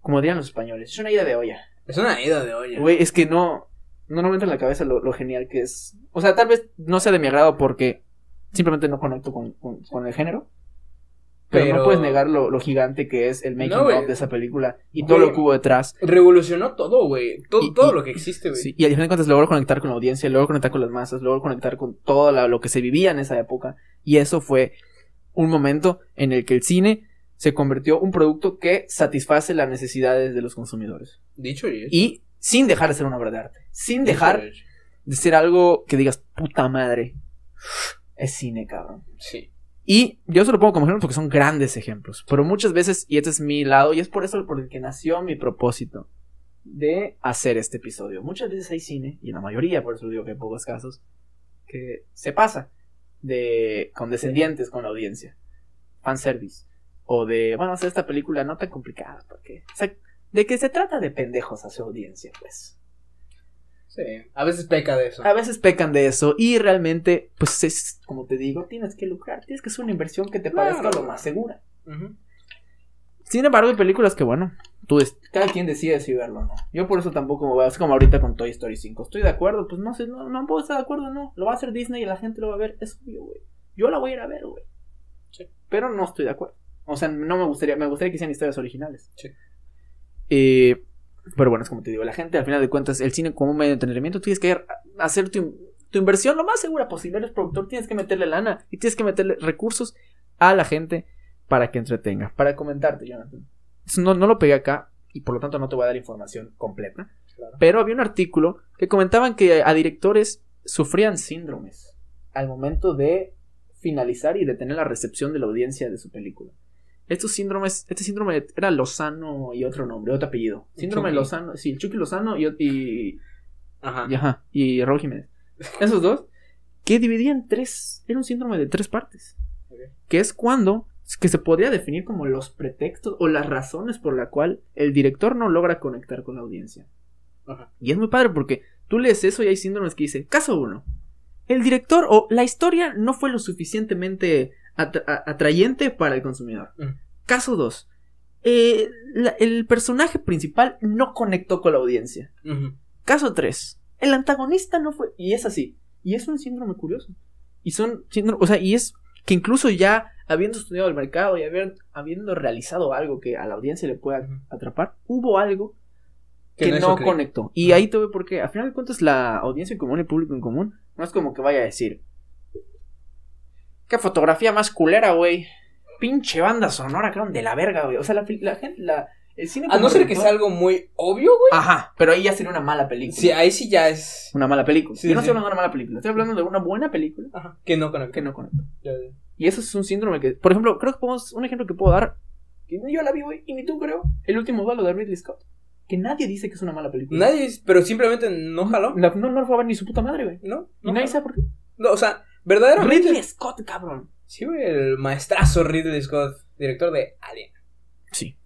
como dirían los españoles, es una ida de olla. Es una ida de olla. Güey, es que no, no, no me entra en la cabeza lo, lo genial que es. O sea, tal vez no sea de mi agrado porque simplemente no conecto con, con- con el género. Pero, Pero- no puedes negar lo, lo gigante que es el making No, of de esa película y todo lo que hubo detrás. Revolucionó todo, güey. Todo, Y- todo y- lo que existe, güey. Sí, y al final de cuentas logró conectar con la audiencia, logró conectar con las masas, logró conectar con todo la- lo que se vivía en esa época. Y eso fue un momento en el que el cine se convirtió en un producto que satisface las necesidades de los consumidores. Dicho y hecho. Y sin dejar de ser una obra de arte. Sin dejar de ser algo que digas, puta madre, es cine, cabrón. Sí. Y yo se lo pongo como ejemplo porque son grandes ejemplos. Pero muchas veces, y este es mi lado, y es por eso por el que nació mi propósito de hacer este episodio. Muchas veces hay cine, y en la mayoría, por eso digo que hay pocos casos, que se pasa de condescendientes con la audiencia. Fanservice. O de, bueno, hacer esta película no tan complicada, porque. O sea, de que se trata de pendejos a su audiencia, pues. Sí. A veces peca de eso. A veces pecan de eso y realmente, pues es como te digo, tienes que lucrar, tienes que hacer una inversión que te Claro. parezca lo más segura. Sin embargo, hay películas que, bueno, tú cada quien decide si verlo o no. Yo por eso tampoco me voy a es como ahorita con Toy Story 5. ¿Estoy de acuerdo? Pues no sé, no, no puedo estar de acuerdo, no. Lo va a hacer Disney y la gente lo va a ver, es obvio, güey. Yo la voy a ir a ver, güey. Sí. Pero no estoy de acuerdo. O sea, no me gustaría, me gustaría que sean historias originales. Sí. Eh, pero bueno, es como te digo, la gente al final de cuentas, el cine como un medio de entretenimiento, tienes que hacer tu, tu inversión lo más segura posible. Eres productor, tienes que meterle lana y tienes que meterle recursos a la gente para que entretenga. Para comentarte, Jonathan. No, no lo pegué acá y por lo tanto no te voy a dar información completa. Claro. Pero había un artículo que comentaban que a directores sufrían síndromes al momento de finalizar y detener la recepción de la audiencia de su película. Estos síndromes, este síndrome era Lozano y otro nombre, otro apellido. Síndrome Chucky. Lozano, sí, el Chucky Lozano y, y, Ajá. y, ajá, y Raúl Jiménez. Esos dos, que dividían tres, era un síndrome de tres partes. Que es cuando, que se podría definir como los pretextos o las razones por la cual el director no logra conectar con la audiencia. Ajá. Y es muy padre porque tú lees eso y hay síndromes que dice, caso uno, el director o la historia no fue lo suficientemente atra- atrayente para el consumidor. Ujú. Caso 2. el personaje principal no conectó con la audiencia. Caso 3. El antagonista no fue. Y es así. Y es un síndrome curioso. Y son síndromes. O sea, y es que incluso ya habiendo estudiado el mercado y haber- habiendo realizado algo que a la audiencia le pueda atrapar, hubo algo Que que, no conectó. Y ahí te voy porque, a final de cuentas, la audiencia en común, el público en común, no es como que vaya a decir: ¿Qué fotografía más culera, güey? Pinche banda sonora, cabrón, de la verga, güey. O sea, la, la gente, la, el cine. A no ser que sea algo muy obvio, güey. Ajá, pero ahí ya sería una mala película. Sí, ahí sí ya es. Una mala película. Sí, Yo no sí. estoy hablando de una mala película, estoy hablando de una buena película Ajá. Que no conecta. que no conecta. Ya, ya. Y eso es un síndrome que, por ejemplo, creo que podemos, un ejemplo que puedo dar, que yo la vi, güey, y ni tú creo, el último duelo de Ridley Scott. Que nadie dice que es una mala película. Nadie, pero simplemente no jaló. La- no, no lo fue a ver ni su puta madre, güey. No. Y nadie jaló. sabe por qué. No, o sea, verdaderamente. Ridley Scott, cabrón. Sí, güey, el maestrazo Ridley Scott, director de Alien. Sí.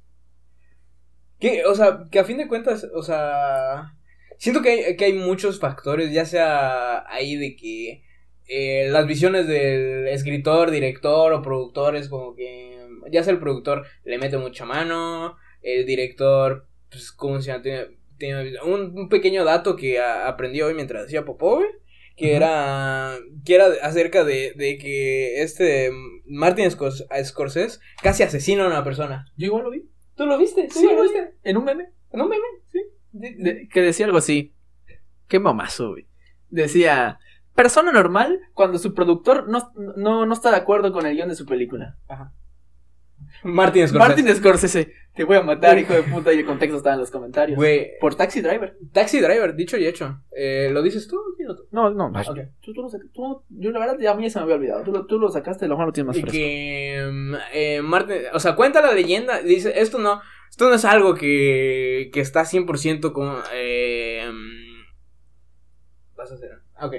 Que, o sea, que a fin de cuentas, o sea, siento que hay, que hay muchos factores, ya sea ahí de que eh, las visiones del escritor, director o productor es como que, ya sea el productor le mete mucha mano, el director, pues, ¿cómo se llama? Tiene, tiene un, un pequeño dato que a- aprendí hoy mientras hacía popó, güey, que era, que era acerca de, de que este Martin Scors- Scorsese casi asesina a una persona. Yo igual lo vi. ¿Tú lo viste? ¿Tú Sí, lo viste? vi. En un meme. No meme. Sí. De- de- que decía algo así. Qué mamazo, güey. Decía. Persona normal cuando su productor no, no, no está de acuerdo con el guion de su película. Martin Scorsese. Martin Scorsese, te voy a matar, hijo de puta, y el contexto está en los comentarios. Güey, Por Taxi Driver. Taxi Driver, dicho y hecho. Eh, ¿Lo dices tú? No, no, Ok. tú, tú lo sac- tú- yo la verdad ya a mí ya se me había olvidado. Tú, lo- tú lo sacaste, a lo mejor lo tienes más Y fresco. que mm, eh, Martin, o sea, cuenta la leyenda, dice, esto no, esto no es algo que, que está 100% con... Eh, mm, vas a hacer... Ok.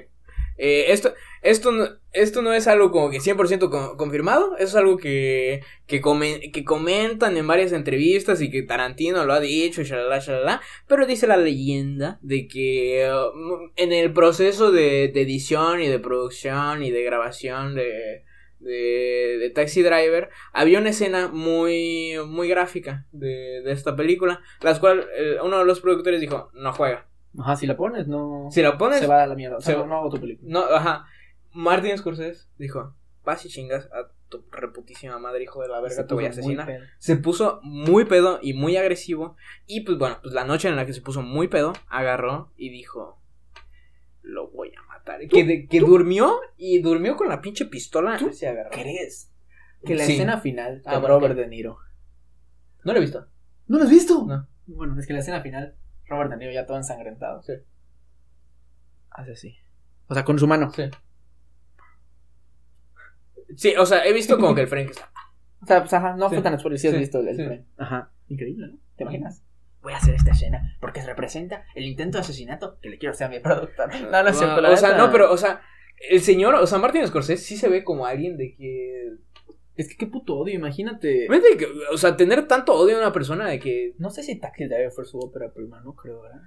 Eh, esto, esto, no, esto no es algo como que 100% con- confirmado, eso es algo que, que, comen- que comentan en varias entrevistas y que Tarantino lo ha dicho, y shalala, shalala, pero dice la leyenda de que uh, en el proceso de, de edición y de producción y de grabación de, de, de Taxi Driver, había una escena muy, muy gráfica de, de esta película, las cual eh, uno de los productores dijo, no juega. Ajá, si la pones, no. Si la pones, se va a la mierda. O sea, se- no hago tu película. no, ajá. Martin Scorsese dijo, vas y chingas a tu reputísima madre, hijo de la verga, te voy a asesinar. Se puso muy pedo y muy agresivo. Y pues bueno, pues la noche en la que se puso muy pedo, agarró y dijo, lo voy a matar. Que, de- que durmió y durmió con la pinche pistola. ¿Tú Se agarró. ¿Crees? Que la Sí. escena final Ah, bueno, Robert. De Niro. No lo he visto. ¿No lo has visto? No. Bueno, es que la escena final, Robert De Niro ya todo ensangrentado. Sí. Hace así. O sea, con su mano. Sí. Sí, o sea, he visto como que el que está. O sea, pues ajá, no Sí. fue tan has Sí, visto el sí. Ajá. Increíble, ¿no? ¿Te imaginas? Voy a hacer esta escena porque representa el intento de asesinato que le quiero hacer a mi productor. No, no es cierto, la o sea, no, pero, o sea, el señor, o sea, Martin Scorsese sí se ve como alguien de que. Es que qué puto odio, imagínate. Imagínate que, O sea, tener tanto odio a una persona de que. No sé si Taxi Driver fue su ópera prima, no creo, ¿verdad?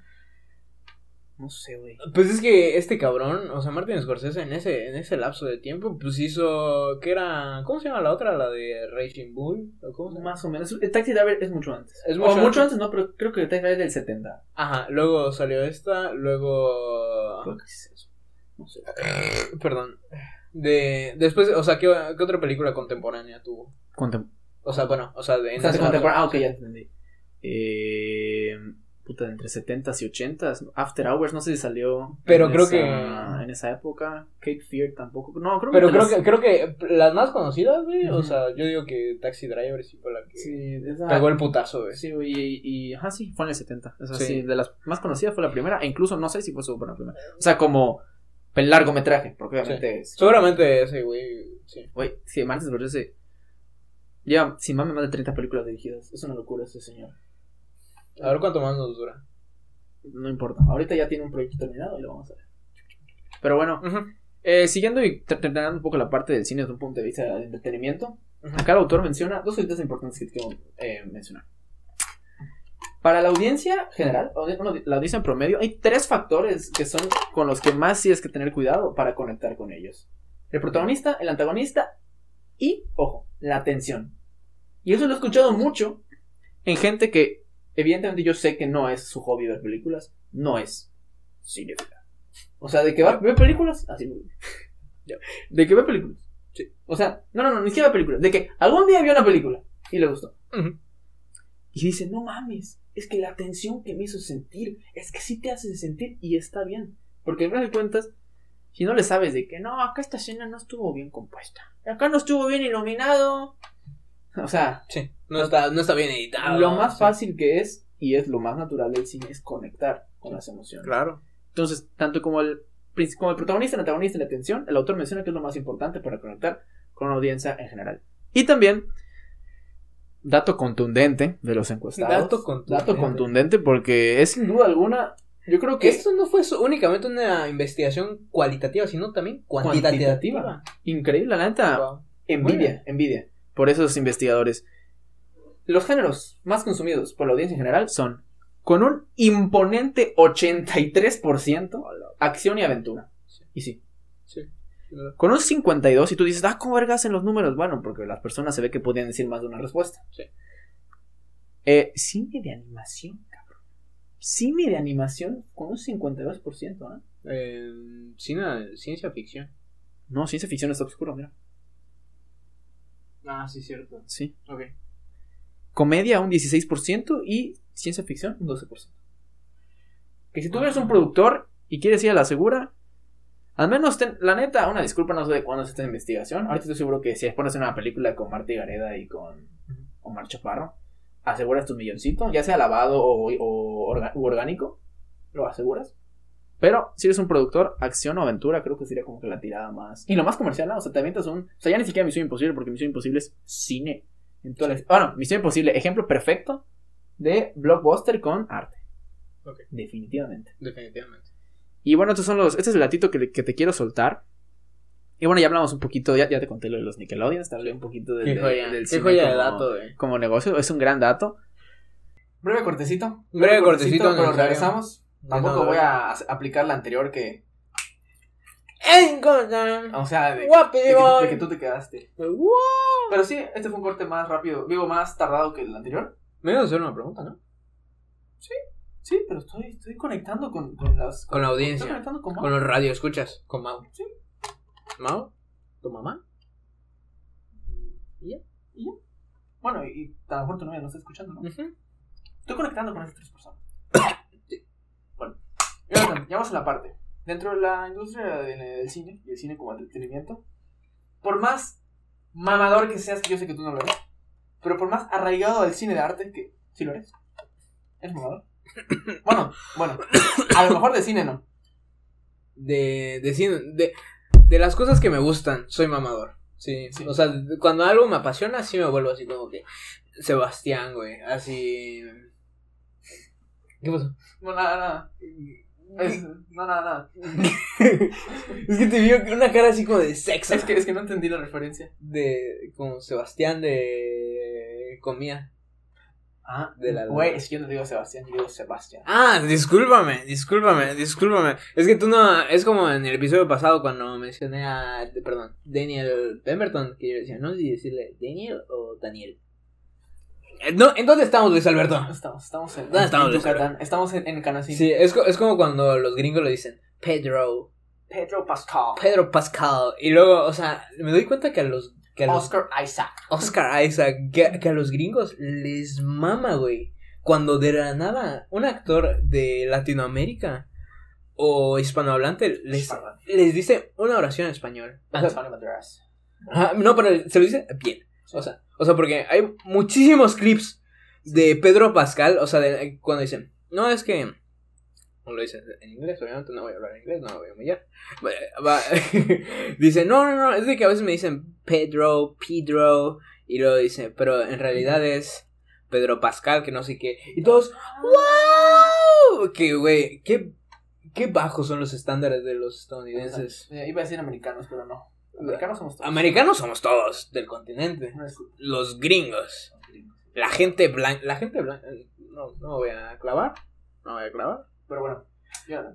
No sé, güey. Pues es que este cabrón, o sea, Martin Scorsese en ese, en ese lapso de tiempo, pues hizo. ¿Qué era? ¿Cómo se llama la otra? La de Raging Bull. ¿O cómo se llama? Más o menos. El Taxi Driver es mucho antes. Es O mucho mucho, antes. no, pero creo que el Taxi Driver es del 70. Ajá, luego salió esta, luego. Creo que sí es eso. No sé. Perdón. De, después, o sea, ¿qué, qué otra película contemporánea tuvo? Contem- O sea, bueno, o sea, de, O sea, ese contemporáneo. Ah, ok, ya entendí. Eh, puta, entre 70s y 80s. After Hours, no sé si salió. Pero en creo esa- que- En esa época. Cape Fear tampoco. No, creo Pero que. creo las- que, creo que las más conocidas, güey, o sea, yo digo que Taxi Driver sí fue la que Sí, esa- pegó el putazo, güey. Sí, güey, y, y, ajá, sí, fue en el 70. O sea, Sí. sí. de las más conocidas fue la primera, e incluso no sé si fue su la primera. O sea, como el largometraje, porque obviamente es. Seguramente ese, güey, sí. Güey, si Martin Scorsese lleva, sin mames, más de 30 películas dirigidas. Es una locura ese señor. A ver cuánto más nos dura. No importa. Ahorita ya tiene un proyecto terminado y lo vamos a ver. Pero bueno, eh, siguiendo y ter- terminando un poco la parte del cine desde un punto de vista de entretenimiento, acá el autor menciona dos cositas importantes que quiero eh, mencionar. Para la audiencia general, bueno, la audiencia en promedio, hay tres factores que son con los que más tienes que tener cuidado para conectar con ellos. El protagonista, el antagonista y, ojo, la atención. Y eso lo he escuchado mucho en gente que, evidentemente yo sé que no es su hobby ver películas, no es cinéfila. O sea, de que va a ver películas, así. De que ve películas. Sí. O sea, no, no, no, ni siquiera ve películas. De que algún día vio una película y le gustó. Ujú. Y dice, no mames, es que la tensión que me hizo sentir, es que sí te hace sentir y está bien. Porque en de cuentas, si no le sabes de que no, acá esta escena no estuvo bien compuesta, acá no estuvo bien iluminado. O sea, Sí, no está, no está bien editado. lo más sí. fácil que es, y es lo más natural del cine, es conectar con las emociones. Claro. Entonces, tanto como el, como el protagonista, el antagonista y la atención, el autor menciona que es lo más importante para conectar con la audiencia en general. Y también, dato contundente de los encuestados. Dato contundente. Dato contundente porque es sin duda alguna, yo creo que Esto no fue únicamente una investigación cualitativa, sino también cuantitativa. Cuantitativa. increíble, la neta. Wow. Envidia, envidia. Por esos investigadores. Los géneros más consumidos por la audiencia en general son, con un imponente 83%, acción y aventura. Y sí, Sí. Con un 52, y tú dices, ah, ¿cómo vergas en los números? Bueno, porque las personas se ve que podían decir más de una respuesta. Sí. Eh, cine de animación, cabrón. Cine de animación con un 52%, ¿eh? Eh, cine- ciencia ficción. No, ciencia ficción está oscuro, mira. Ah, sí, cierto. Sí. Ok. Comedia un 16% y ciencia ficción un 12%. Que si tú eres un productor y quieres ir a la segura, al menos, ten- la neta, una disculpa, no sé de cuándo es esta investigación. Ahorita estoy seguro que si pones una película con Marta Gareda y con Omar Chaparro, aseguras tu milloncito, ya sea lavado o, orgánico, lo aseguras. Pero si eres un productor, acción o aventura, creo que sería como que la tirada más. Y lo más comercial, ¿no? O sea, te avientas un. O sea, ya ni siquiera Misión Imposible, porque Misión Imposible es cine. En toda la- Bueno, Misión Imposible, ejemplo perfecto de blockbuster con arte. Ok. Definitivamente. Definitivamente. Y bueno, estos son los. Este es el gatito que, que te quiero soltar. Y bueno, ya hablamos un poquito, ya, ya te conté lo de los Nickelodeons, te hablé un poquito del, Qué del- joya. del Qué cine joya de como- dato, güey. como negocio, es un gran dato. Breve cortecito. Breve cortecito, pero regresamos. Tampoco voy a aplicar la anterior que. O sea, de, de que, de que tú te quedaste. Pero sí, este fue un corte más rápido, digo, más tardado que el anterior. Me ibas a hacer una pregunta, ¿no? Sí, pero estoy, estoy conectando con, con las. Con la audiencia. Estoy conectando con, Con los radio escuchas. Con Mau. Sí. ¿Mau? ¿Tu mamá? Y ya. Bueno, y, y a lo mejor tu novia no está escuchando, ¿no? Estoy conectando con esas tres personas. Bueno, ya, vamos a la parte. Dentro de la industria del, cine y el cine como entretenimiento, por más mamador que seas, que yo sé que tú no lo eres, pero por más arraigado al cine de arte, que sí lo eres, ¿eres mamador? Bueno, bueno, a lo mejor de cine no. De, de, cine- de, de las cosas que me gustan, soy mamador. Sí, Sí. O sea, cuando algo me apasiona, sí me vuelvo así como que. Sebastián, güey. Así. ¿Qué pasó? No, nada, nada. Es- no, nada, nada. es que te vio una cara así como de sexo. Es que, es que no entendí la referencia. De. Como Sebastián de. Comía. Ah, De la- Güey, es que yo no digo Sebastián, yo digo Sebastián. Ah, discúlpame, discúlpame, discúlpame. Es que tú no. Es como en el episodio pasado cuando mencioné a. Perdón, Daniel Pemberton. Que yo decía, no sé si decirle Daniel o Daniel. Eh, No, ¿en dónde estamos, Luis Alberto? Estamos, estamos en, ¿Dónde estamos, en Yucatán. Estamos en, en Canacín. Sí, es, es como cuando los gringos le dicen Pedro, Pedro Pascal. Pedro Pascal. Y luego, o sea, me doy cuenta que a los que a los, Oscar Isaac. Oscar Isaac, que, que a los gringos les mama, güey. Cuando de la nada un actor de Latinoamérica o hispanohablante les, les dice una oración en español. Antonio Banderas. no, pero se lo dice bien. O sea, o sea, porque hay muchísimos clips de Pedro Pascal, o sea, de, cuando dicen, no, es que... O lo dicen en inglés, obviamente no voy a hablar en inglés, no me voy a humillar. Dice, no, no, no, es de que a veces me dicen Pedro, Pedro, y luego dice, pero en realidad es Pedro Pascal, que no sé qué. Y todos, ¡wow! Que, güey, qué, qué bajos son los estándares de los estadounidenses. Eh, Iba a decir americanos, pero no. Americanos somos todos. Americanos somos todos del continente. Los gringos. La gente blanca. La gente blanca. No, no me voy a clavar. No me voy a clavar. Pero bueno, ya,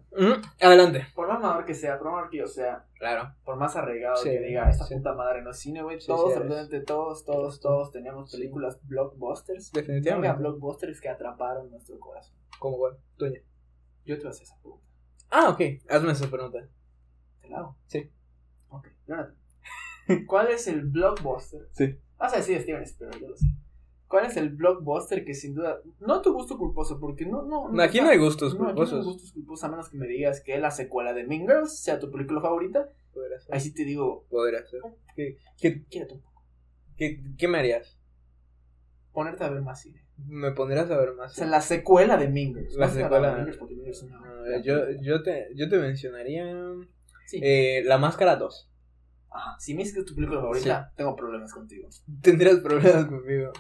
Adelante. por más mamador que sea, por más mamador que yo sea, Claro. por más arraigado Sí, que diga, esta sí. puta madre no es cine, güey, todos, sí, absolutamente todos, todos, todos teníamos películas blockbusters. Definitivamente. Mega blockbusters que atraparon nuestro corazón. ¿Cómo cuál? Tuya. Yo te voy a hacer esa pregunta. Ah, ok. Hazme esa pregunta. ¿Te la hago? Sí. Ok, Jonathan. ¿Cuál es el blockbuster? Sí. Vas a decir Steven Spielberg, yo lo sé. ¿Cuál es el blockbuster que sin duda, no tu gusto culposo, porque no, no, Aquí no hay gustos no, aquí no hay culposos. gustos culposos, a menos que me digas que la secuela de Mean Girls sea tu película favorita. Podría ser. Ahí sí te digo, Podría ser. ¿Qué, qué, quédate un poco. qué, qué me harías? Ponerte a ver más cine. ¿Me pondrías a ver O más? sea, la secuela de Mean Girls. La No secuela. de Mean Girls porque es una- Ah, yo, yo, te, yo te mencionaría. Sí. Eh, la Máscara 2. Ajá, Si me dices que es tu película favorita, tengo problemas contigo. Tendrías problemas conmigo.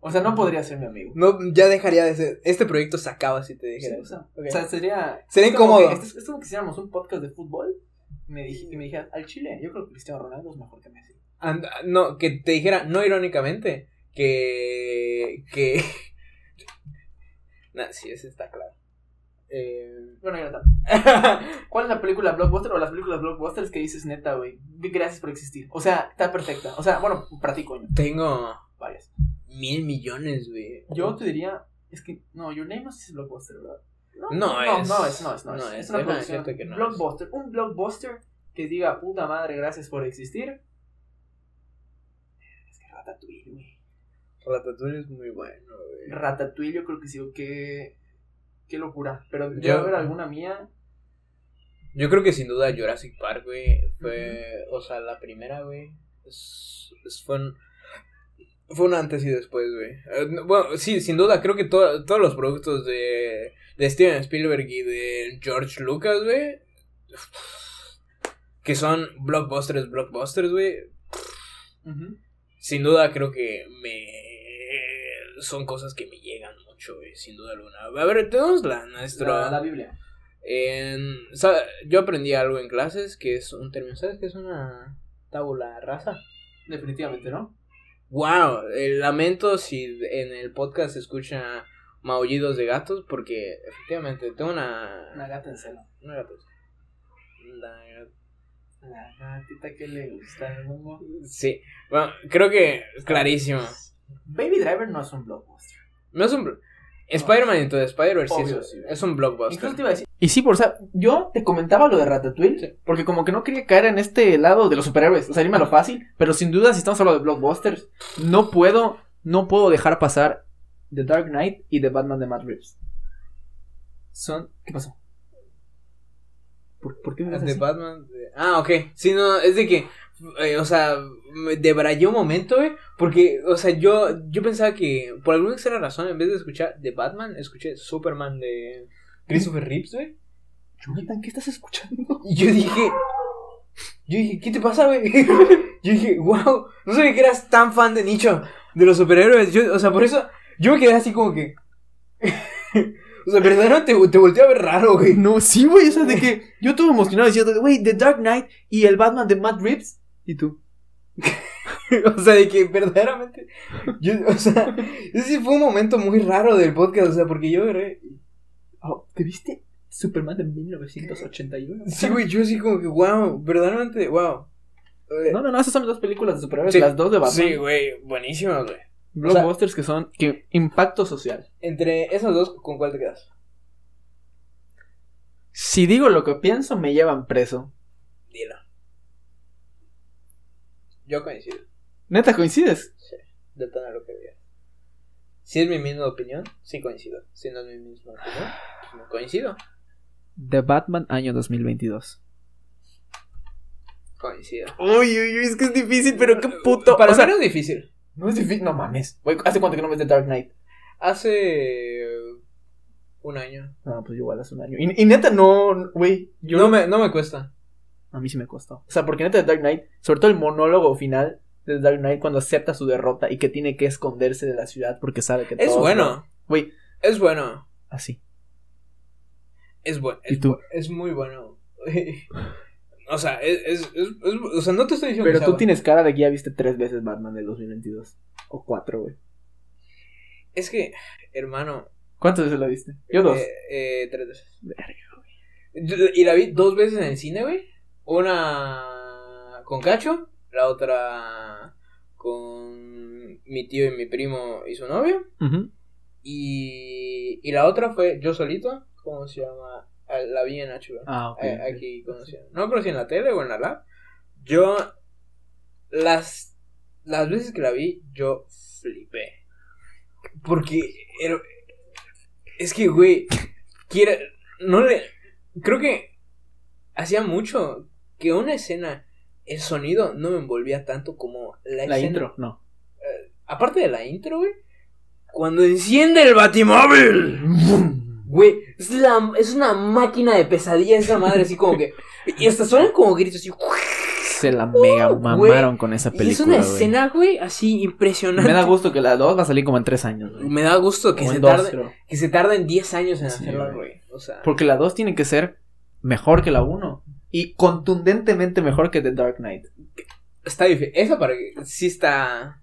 O sea, no podría ser mi amigo. No, ya dejaría de ser. Este proyecto se acaba si te Sí, dijera. o sea, Ok. o sea, sería. Sería es como incómodo. que- Es, es como que hiciéramos un podcast de fútbol y me, dije, y me dijeras, al Chile, yo creo que Cristiano Ronaldo es mejor que Messi. And- no, que te dijera, no irónicamente, que. que. nah, sí, ese está claro. Eh... Bueno, ya está. ¿Cuál es la película blockbuster o las películas blockbusters que dices neta, güey? Gracias por existir. O sea, está perfecta. O sea, bueno, para ti, coño. Tengo Varias. mil millones, güey. Yo te diría, es que, no, Your Name no es blockbuster, ¿verdad? No no, es. no es, no es, no, No es. es, Es una producción. que no blockbuster. Un blockbuster que diga, puta madre, gracias por existir. Es que Ratatouille, güey. Ratatouille es muy bueno, güey. Ratatouille, yo creo que sí, qué, qué locura. Pero Yo- a ver alguna mía. Yo creo que sin duda Jurassic Park, güey, fue, o sea, la primera, güey, fue un, fue un antes y después, güey. Eh, no, bueno, sí, sin duda, creo que to- todos los productos de, de Steven Spielberg y de George Lucas, güey, que son blockbusters, blockbusters, güey, sin duda creo que me, son cosas que me llegan mucho, güey, sin duda alguna. A ver, tenemos la nuestra... La, la Biblia. En, yo aprendí algo en clases que es un término, ¿sabes qué es una tabula rasa? Definitivamente, ¿no? Wow, lamento si en el podcast se escucha maullidos de gatos porque efectivamente tengo una Una gata en celo. una gata. La- La gatita que le gusta el humo. Sí, bueno, creo que clarísimo. Baby Driver no es un blockbuster. No es un Spider-Man Into the Spider-Verse sí es, sí. es un blockbuster. Incluso te iba a decir. Y sí, por o sea, yo te comentaba lo de Ratatouille, porque como que no quería caer en este lado de los superhéroes, o sea, a lo fácil, pero sin duda si estamos hablando de blockbusters, no puedo, no puedo dejar pasar The Dark Knight y The Batman de Matt Reeves. Son, ¿qué pasó? ¿Por, por qué me De así? Batman. de- Ah, ok. Sí, no, es de que. Eh, o sea, me debrayé un momento, güey. Porque, o sea, yo, yo pensaba que. Por alguna extraña razón, en vez de escuchar de Batman, escuché Superman de Christopher Reeves, güey. Jonathan, ¿qué estás escuchando? Y yo dije. Yo dije, ¿qué te pasa, güey? Yo dije, wow. No sabía que eras tan fan de nicho. De los superhéroes. Yo, o sea, por eso. Yo me quedé así como que. o sea, verdaderamente te, te volteé a ver raro, güey. No, sí, güey, o sea, de que yo estuve emocionado diciendo, güey, The Dark Knight y el Batman de Matt Reeves. ¿Y tú? O sea, de que verdaderamente. Yo, o sea, ese fue un momento muy raro del podcast. O sea, porque yo agarré. Oh, ¿Te viste Superman de 1981? Sí, güey, yo así como que, wow, verdaderamente, wow. No, no, no, esas son las dos películas de superhéroes, Sí. las dos de Batman. Sí, güey, buenísimo, güey. Blockbusters que son que impacto social. Entre esas dos, ¿con cuál te quedas? Si digo lo que pienso, me llevan preso. Dilo. Yo coincido. ¿Neta coincides? Detona lo que digas. Si es mi misma opinión, sí coincido. Si no es mi misma opinión, pues no coincido. The Batman año 2022. Coincido. Uy, uy, uy, es que es difícil, pero qué puto. Para o sea, mí no es difícil. no es difícil, no mames. ¿hace cuánto que no ves The Dark Knight? Hace un año. No, pues igual hace un año. Y, y neta, no, güey. Yo No me, no me cuesta. A mí sí me costó. O sea, porque neta The Dark Knight, sobre todo el monólogo final de Dark Knight cuando acepta su derrota y que tiene que esconderse de la ciudad porque sabe que Es bueno. Güey, Es bueno. así. Es bueno. ¿Y Es, tú? bu- es muy bueno. o sea, es, es, es- es- O sea, no te estoy diciendo Pero que tú sea tienes cara de que ya viste tres veces Batman del 2022. O cuatro, güey. Es que, hermano. ¿Cuántas veces la viste? Yo dos. eh, eh, tres veces. Verga. Yo- Y la vi dos veces en el cine, güey. Una con Cacho, la otra con mi tío y mi primo y su novio. Y, y la otra fue yo solito. ¿Cómo se llama? La vi en HBO. Ah, ok. Eh, aquí conocí. No conocí en la tele o en la lab. Yo, las, las veces que la vi, yo flipé. Porque era- es que, güey, quiera, no le, creo que hacía mucho que una escena, el sonido no me envolvía tanto como la, La escena- intro, no. Aparte de la intro, güey, cuando enciende el batimóvil. Güey, es, la, es una máquina de pesadilla esa madre, así como que. Y hasta suenan como gritos, así. Se la mega Uh, mamaron con esa Y película. es una güey. escena, güey, así impresionante. Me da gusto que la 2 va a salir como en tres años. güey. Me da gusto que se, dos, tarde, creo. que se tarden 10 años en Sí, hacerla, güey. güey. O sea, Porque la 2 tiene que ser mejor que la 1. Y contundentemente mejor que The Dark Knight. está difícil. Esa para que sí está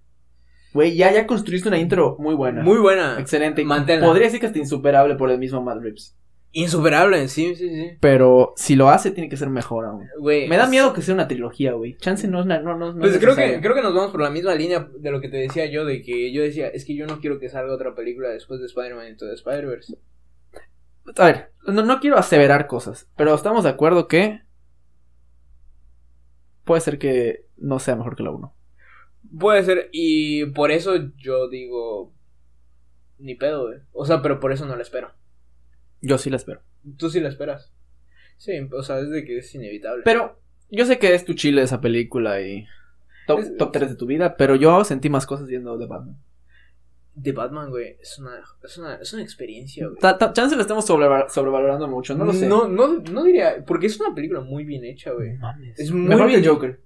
Güey, ya, ya construiste una intro muy buena. muy buena. Excelente. Manténla. Podría decir que hasta insuperable por el mismo Matt Reeves. Insuperable, sí, sí, sí. Pero si lo hace, tiene que ser mejor aún. Me da es- miedo que sea una trilogía, güey. Chance no es una. No, no, no Pues es creo que, creo que nos vamos por la misma línea de lo que te decía yo, de que yo decía, es que yo no quiero que salga otra película después de Spider-Man Into the Spider-Verse. A ver, no, no quiero aseverar cosas, pero estamos de acuerdo que. Puede ser que no sea mejor que la 1. Puede ser, y por eso yo digo, ni pedo, güey. O sea, pero por eso no la espero. Yo sí la espero. Tú sí la esperas. Sí, o sea, es de que es inevitable. Pero yo sé que es tu chile esa película y. Top, Es- top 3 de tu vida, pero yo sentí más cosas viendo The Batman. The Batman, güey, es una, es una, es una experiencia, güey. Ta- ta- chance la estamos sobreval- sobrevalorando mucho, no lo sé. No, no, no diría, porque es una película muy bien hecha, güey. mames. Es muy mejor bien- que Joker.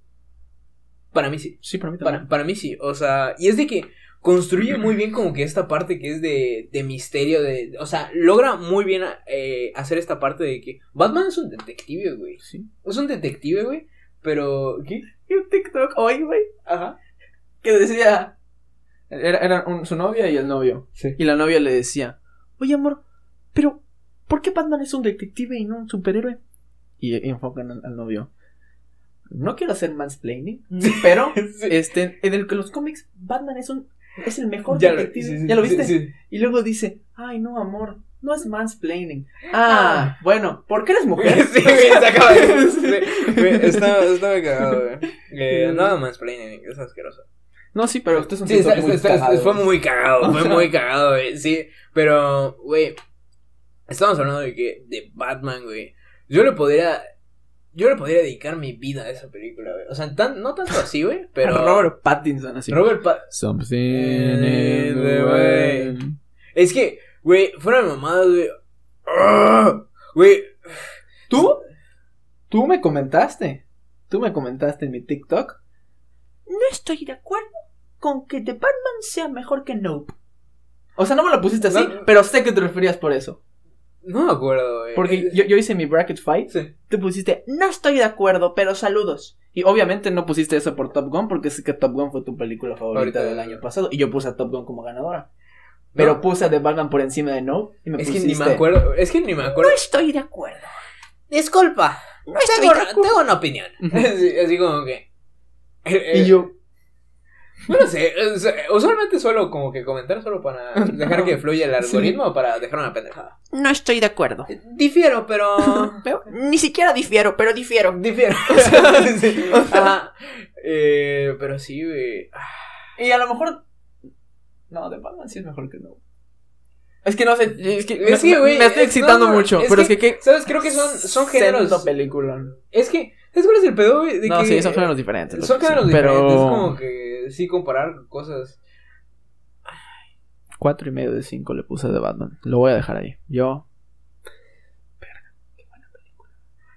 Para mí sí. Sí, para mí también. Para, para mí sí, o sea, y es de que construye muy bien como que esta parte que es de, de misterio, de, o sea, logra muy bien eh, hacer esta parte de que Batman es un detective, güey. Sí. Es un detective, güey, pero... ¿Qué? Un TikTok hoy, güey, Ajá. que decía. Era, era un- su novia y el novio. Sí. Y la novia le decía: Oye, amor, pero ¿por qué Batman es un detective y no un superhéroe? Y, y enfocan al, al novio. No quiero hacer mansplaining, pero Sí. este, en, el, en los cómics, Batman es un es el mejor Ya lo- detective. sí, sí, ¿Ya lo viste? Y luego dice, ay no, amor, no es mansplaining. Ah, bueno, ¿por qué eres mujer? Sí, güey, se acaba de... está muy cagado, güey. Eh, nada más planning, es asqueroso. No, sí, pero usted es un Sí, está- muy está- cagado. fue muy cagado, fue muy cagado, güey. Sí, pero, güey, estamos hablando de que, de Batman, güey. Yo le podría, yo le podría dedicar mi vida a esa película, güey. O sea, tan, no tanto así, güey, pero. Robert Pattinson, así. Robert Pa- Something in the way. Es que, güey, fuera de mamadas, güey. ¡Ah! Güey, ¿Tú? Tú me comentaste. Tú me comentaste en mi TikTok. No estoy de acuerdo con que The Batman sea mejor que Nope. O sea, no me lo pusiste así, No. pero sé que te referías por eso. no me acuerdo, güey. Porque yo, yo hice mi bracket fight. Sí. Te pusiste, no estoy de acuerdo, pero saludos. Y obviamente no pusiste eso por Top Gun, porque sé que Top Gun fue tu película favorita Ahorita- del año pasado. Y yo puse a Top Gun como ganadora. Pero No. puse a The Batman por encima de No. Y me Es que pusiste, ni me acuerdo, es que ni me acuerdo. estoy de acuerdo. Disculpa, No estoy tengo, de acuerdo. tengo una opinión. Así como que. eh, Y yo, No lo sé, usualmente suelo como que comentar solo para dejar que fluya el algoritmo o para dejar una pendejada. no estoy de acuerdo. Difiero, pero... Pero ni siquiera difiero, pero difiero. Difiero. Sí. Ajá. Eh, pero sí, güey. Ah, Y a lo mejor. No, de Batman sí es mejor que no. Es que no sé. Es que, Es me, que, güey, me estoy es- excitando no, mucho. es pero que- es que. ¿qué? ¿Sabes? Creo que son, son géneros. Película. Es que, ¿sabes cuál es el pedo, güey? No, que- sí, son géneros diferentes. Son géneros pero... diferentes. Es como que sí comparar cosas. Cuatro y medio de cinco le puse de Batman. Lo voy a dejar ahí. Yo. Verga, qué buena película.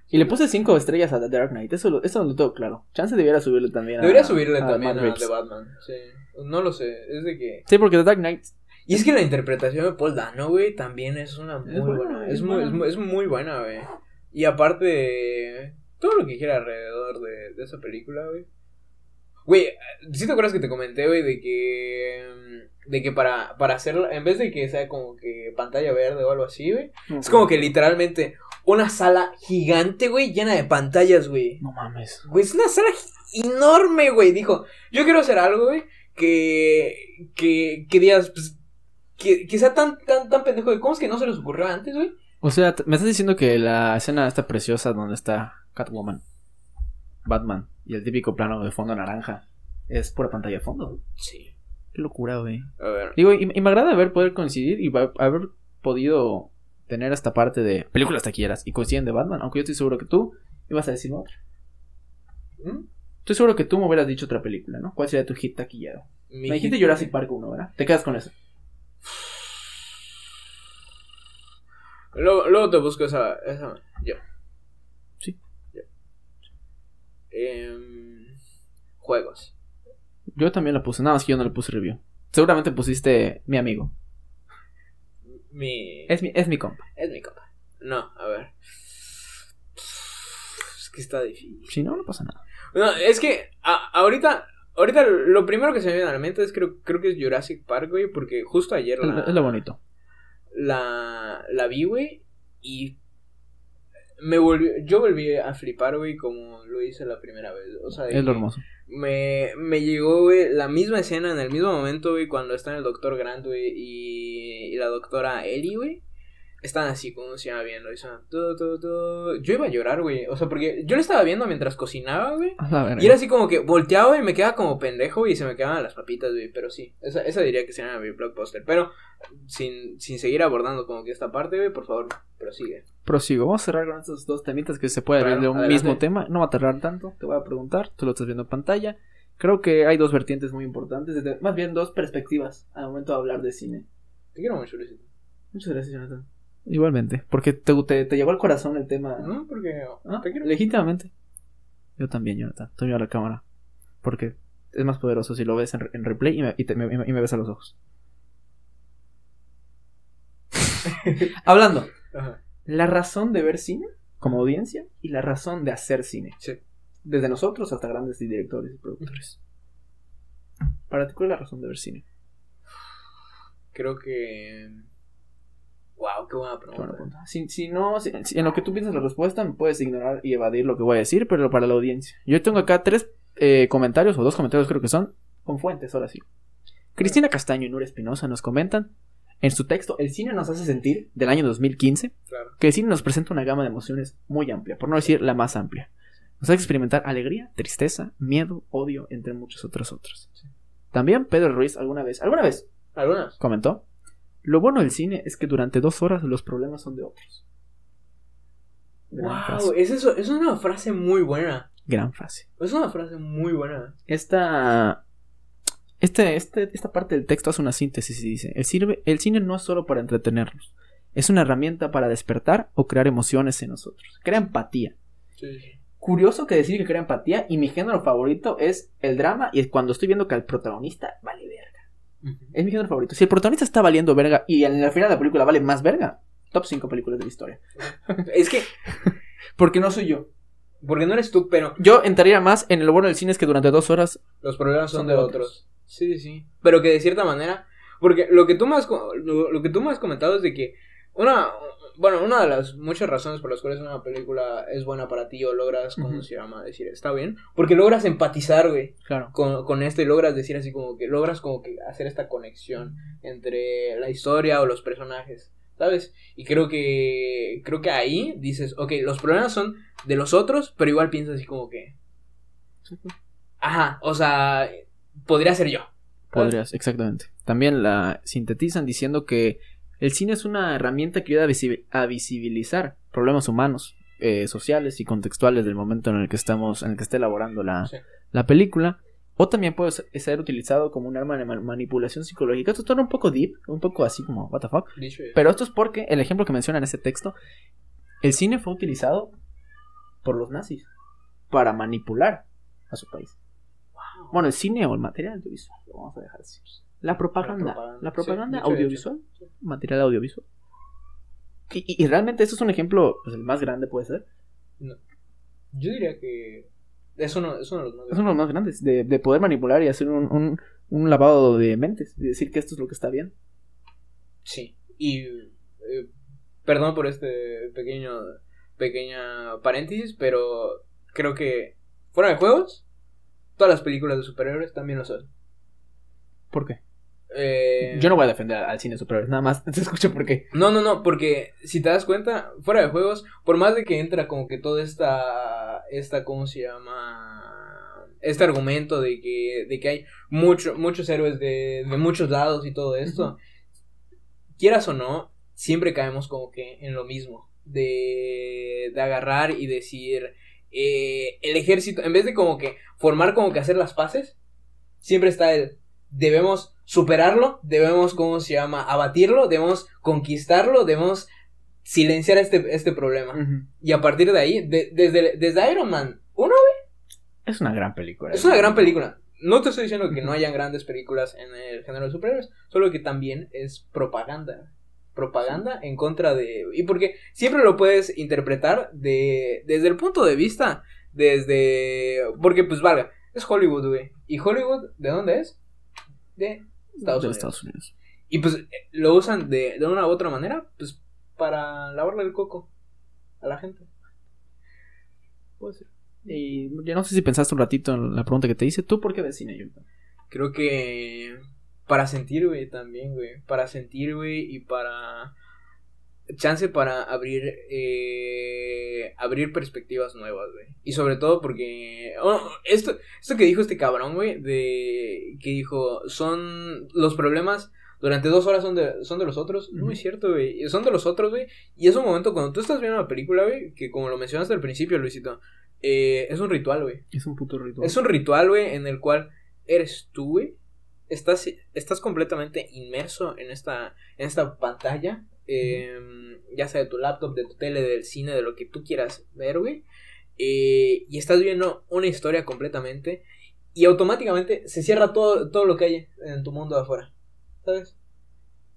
Y le puse cinco estrellas a The Dark Knight. Eso lo, eso lo tengo claro. Chance debiera subirle también a. Debería subirle a también a. The Batman. Sí. No lo sé. Es de que. Sí, porque The Dark Knight. Y es que la interpretación de Paul Dano, güey, también es una muy Es buena. buena, Es, es muy, buena. es, muy, es muy buena, güey. Y aparte, todo lo que gira alrededor de, de esa película, güey. Güey, ¿sí te acuerdas que te comenté, güey, de que. mm, De que para, para hacerla, en vez de que sea como que pantalla verde o algo así, güey. Es como que literalmente una sala gigante, güey, llena de pantallas, güey. No mames. Güey, es una sala enorme, güey. Dijo, yo quiero hacer algo, güey, que, que, que digas, pues, que, que sea tan, tan, tan pendejo de cómo es que no se les ocurrió antes, güey. O sea, me estás diciendo que la escena está preciosa donde está Catwoman, Batman y el típico plano de fondo naranja es pura pantalla de fondo. Sí. Qué locura, güey. A ver. Digo, y, y me agrada haber poder coincidir y haber podido tener esta parte de películas taquilleras y coinciden de Batman, aunque yo estoy seguro que tú ibas a decir otra. ¿Mm? Estoy seguro que tú me hubieras dicho otra película, ¿no? ¿Cuál sería tu hit taquillero? Mi Me dijiste hit- Jurassic Park 1, ¿verdad? Te quedas con eso. Luego, luego te busco esa, esa, yo. Em, juegos. Yo también la puse, nada más que yo no le puse review. Seguramente pusiste mi amigo. Mi... Es mi, es mi compa. Es mi compa. No, a ver. Es que está difícil. Si no, no pasa nada. No, es que a- ahorita, ahorita lo primero que se me viene a la mente es creo, creo que es Jurassic Park, güey, porque justo ayer la, Es, es lo bonito. la, la vi, güey, y me volvió, yo volví a flipar, güey, como lo hice la primera vez. O sea, Es lo hermoso. Me, me llegó, güey, la misma escena en el mismo momento, güey, cuando están el doctor Grant, güey, y, y la doctora Ellie, güey. Están así como se iba viendo, y son, tu, tu, tu. Yo iba a llorar, güey. O sea, porque yo lo estaba viendo mientras cocinaba, güey. Y era así como que volteaba y me quedaba como pendejo y se me quedaban las papitas, güey. Pero sí, esa, esa diría que sería mi blockbuster. Pero sin, sin seguir abordando como que esta parte, güey, por favor, prosigue. Prosigo. Vamos a cerrar con estos dos temitas que se puede Claro, ver de un adelante. mismo tema. No va a tardar tanto. Te voy a preguntar. Tú lo estás viendo en pantalla. Creo que hay dos vertientes muy importantes. desde- más bien dos perspectivas al momento de hablar de cine. Te quiero mucho, Luisito. Muchas gracias, Jonathan. Igualmente. Porque te, te, te llegó al corazón el tema. No, porque Ah, te quiero. Legítimamente. Yo también, Jonathan. Estoy a la cámara. Porque es más poderoso si lo ves en, en replay y me, y te- me- y me ves a los ojos. Hablando. Ajá. La razón de ver cine como audiencia y la razón de hacer cine. Sí. Desde nosotros hasta grandes directores y productores. Para ti, ¿cuál es la razón de ver cine? Creo que. Wow, qué buena Qué pregunta. buena pregunta. Si, si no, si- en lo que tú piensas la respuesta, me puedes ignorar y evadir lo que voy a decir, pero para la audiencia. Yo tengo acá tres eh, comentarios, o dos comentarios creo que son, con fuentes, ahora sí. Cristina Castaño y Nura Espinosa nos comentan en su texto, el cine nos hace sentir, del año 2015, Claro. que el cine nos presenta una gama de emociones muy amplia, por no decir la más amplia. Nos hace experimentar alegría, tristeza, miedo, odio, entre muchas otras otras. También Pedro Ruiz alguna vez, alguna vez ¿Algunas? comentó, lo bueno del cine es que durante dos horas los problemas son de otros. Gran Wow, frase. es eso, es una frase muy buena. Gran frase. Es una frase muy buena. Esta, este, este, esta parte del texto hace una síntesis y dice, el cine, el cine no es solo para entretenernos, es una herramienta para despertar o crear emociones en nosotros. Crea empatía. Sí. Curioso que decir que crea empatía y mi género favorito es el drama y es cuando estoy viendo que el protagonista vale Es mi género favorito. Si el protagonista está valiendo verga y en el final de la película vale más verga, top 5 películas de la historia. Es que, Porque no soy yo. porque no eres tú, pero Yo entraría más en lo bueno del cine es que durante dos horas. los problemas son, Son de, de otros. Sí, sí, sí. Pero que de cierta manera, porque lo que tú me has, lo, lo que tú me has comentado es de que una, bueno, una de las muchas razones por las cuales una película es buena para ti o logras, como Ujú. se llama, decir, está bien, porque logras empatizar, güey, Claro. con, con esto y logras decir así como que, logras como que hacer esta conexión entre la historia o los personajes, ¿sabes? Y creo que, creo que ahí dices, ok, los problemas son de los otros, pero igual piensas así como que, Ajá, o sea, podría ser yo. Podrías, exactamente. También la sintetizan diciendo que el cine es una herramienta que ayuda a, visi- a visibilizar problemas humanos, eh, sociales y contextuales del momento en el que estamos, en el que está elaborando la, Sí. la película. O también puede ser- utilizado como un arma de ma- manipulación psicológica. Esto está un poco deep, un poco así como, what the fuck. Pero esto es porque el ejemplo que menciona en ese texto, el cine fue utilizado por los nazis para manipular a su país. Bueno, el cine o el material audiovisual, lo vamos a dejar así. La propaganda, la propaganda, sí, audiovisual, material audiovisual. Y, realmente esto es un ejemplo, pues el más grande puede ser. Yo diría que es uno, es uno de los más Es uno de los más grandes, de, de poder manipular y hacer un, un- un lavado de mentes, y decir que esto es lo que está bien. Sí. Y eh, perdón por este pequeño pequeña paréntesis, pero creo que fuera de juegos, todas las películas de superhéroes también lo son. ¿Por qué? Eh, Yo no voy a defender al cine superior, nada más. Te escucho por qué. No, no, no, porque si te das cuenta, fuera de juegos, por más de que entra como que toda esta, esta, ¿cómo se llama? Este argumento de que, de que hay mucho, muchos héroes de, de muchos lados y todo esto, quieras o no, siempre caemos como que en lo mismo, de, de agarrar y decir, eh, el ejército, en vez de como que formar como que hacer las paces, siempre está el, debemos superarlo, debemos, ¿cómo se llama? Abatirlo, debemos conquistarlo, debemos silenciar este, este problema. Y a partir de ahí, de- desde, desde Iron Man 1, Es una gran película. es una gran película. No te estoy diciendo que no hayan grandes películas en el género de superhéroes, solo que también es propaganda. Propaganda en contra de... Y porque siempre lo puedes interpretar de, desde el punto de vista, desde... Porque pues valga, es Hollywood, güey. ¿Y Hollywood de dónde es? De Estados de Unidos. Estados Unidos. Y pues eh, lo usan de, de una u otra manera, pues para lavarle el coco a la gente. Puede ser. Y yo no sé si pensaste un ratito en la pregunta que te hice. ¿Tú por qué ves cine, Jonathan? Creo que para sentir, güey, también, güey. Para sentir, güey, y para... Chance para abrir, eh, abrir perspectivas nuevas, güey. Y sobre todo porque... oh, esto, esto que dijo este cabrón, güey, de... Que dijo, son los problemas... Durante dos horas son de, son de los otros. No es cierto, güey. Son de los otros, güey. Y es un momento cuando tú estás viendo la película, güey, que como lo mencionaste al principio, Luisito, eh, es un ritual, güey. Es un puto ritual. Es un ritual, güey, en el cual eres tú, güey. Estás, estás completamente inmerso en esta, en esta pantalla. Eh, ya sea de tu laptop, de tu tele, del cine, de lo que tú quieras ver, güey. eh, y estás viendo una historia completamente. Y automáticamente se cierra todo, todo lo que hay en tu mundo de afuera. ¿Sabes?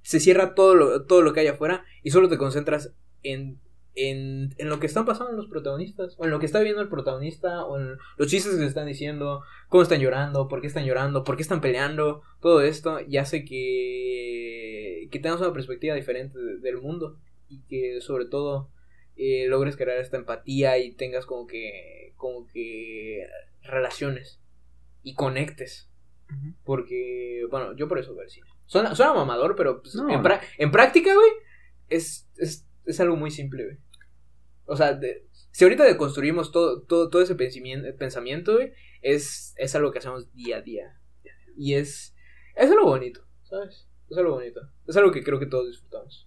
Se cierra todo todo lo que hay afuera y solo te concentras en, en, en lo que están pasando los protagonistas, o en lo que está viendo el protagonista, o en los chistes que se están diciendo, cómo están llorando, por qué están llorando, por qué están peleando, todo esto y hace que, que tengas una perspectiva diferente de- del mundo y que sobre todo eh, logres crear esta empatía y tengas como que, como que relaciones y conectes. Porque, bueno, yo por eso veo el cine. Suena, suena mamador, pero pues, No. en, pra- en práctica, güey, es, es, es algo muy simple, güey. O sea, de- si ahorita deconstruimos todo, todo, todo ese pensamiento, pensamiento, güey, es, es algo que hacemos día a día. Y es, es algo bonito, ¿sabes? Es algo bonito. Es algo que creo que todos disfrutamos.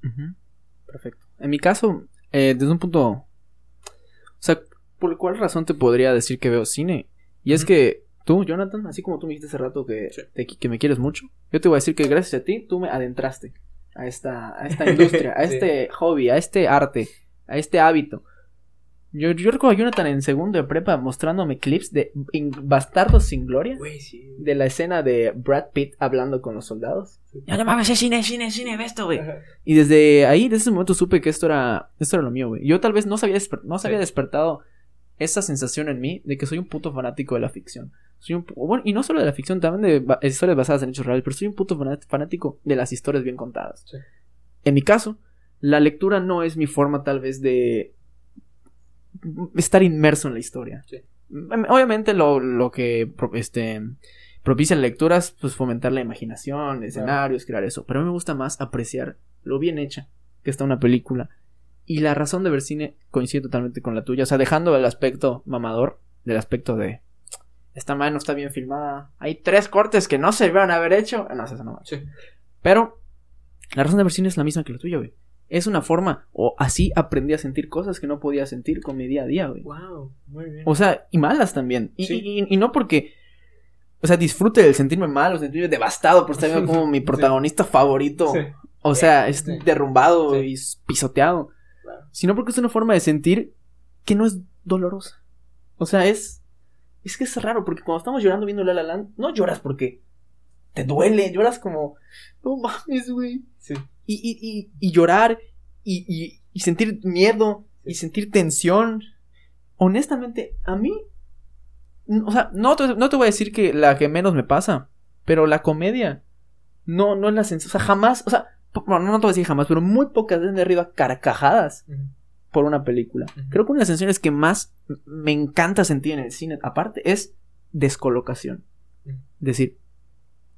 Perfecto. En mi caso, eh, desde un punto. O sea, ¿por cuál razón te podría decir que veo cine? Y es que tú, Jonathan, así como tú me dijiste hace rato que, Sí. te- que me quieres mucho, yo te voy a decir que gracias a ti tú me adentraste a esta, a esta industria, a Sí. este hobby, a este arte, a este hábito. Yo, yo recuerdo a Jonathan en segundo de prepa mostrándome clips de in- Bastardos sin Gloria. Güey, sí. De la escena de Brad Pitt hablando con los soldados. Ya no mames, es cine, es cine, es cine, ve esto, güey. Y desde ahí, desde ese momento supe que esto era, esto era lo mío, güey. Yo tal vez no se había, desper- no se había Sí. despertado esa sensación en mí de que soy un puto fanático de la ficción. Soy un, bueno, y no solo de la ficción, también de ba- historias basadas en hechos reales, pero soy un puto fanático de las historias bien contadas. Sí. En mi caso, la lectura no es mi forma tal vez de estar inmerso en la historia. Sí. Mm, Obviamente lo, lo que este, propicia lecturas, pues fomentar la imaginación, escenarios, crear eso. Pero a mí me gusta más apreciar lo bien hecha que está una película. Y la razón de ver cine coincide totalmente con la tuya. O sea, dejando el aspecto mamador del aspecto de esta madre no está bien filmada. Hay tres cortes que no se debieron haber hecho. No, eso no. Sí. Pero la razón de ver cine es la misma que la tuya, güey. Es una forma, o así aprendí a sentir cosas que no podía sentir con mi día a día, güey. Wow, muy bien. O sea, y malas también. Y, Sí. y- y no porque, o sea, disfrute del sentirme mal o sentirme devastado por estar viendo como mi Sí. protagonista favorito. Sí. O sea, es derrumbado y pisoteado. Claro. Sino porque es una forma de sentir que no es dolorosa. O sea, es. Es que es raro, porque cuando estamos llorando viendo La La Land, no lloras porque te duele, lloras como. No mames, güey. Sí. Y, y, y, y llorar y, y, y sentir miedo y sentir tensión. Honestamente, a mí. O sea, no te, no te voy a decir que la que menos me pasa, pero la comedia no, no es la sensación. O sea, jamás. O sea, bueno, no te voy a decir jamás, pero muy pocas veces me he a carcajadas por una película. Creo que una de las sensaciones que más me encanta sentir en el cine, aparte, es descolocación. Ujú. Decir,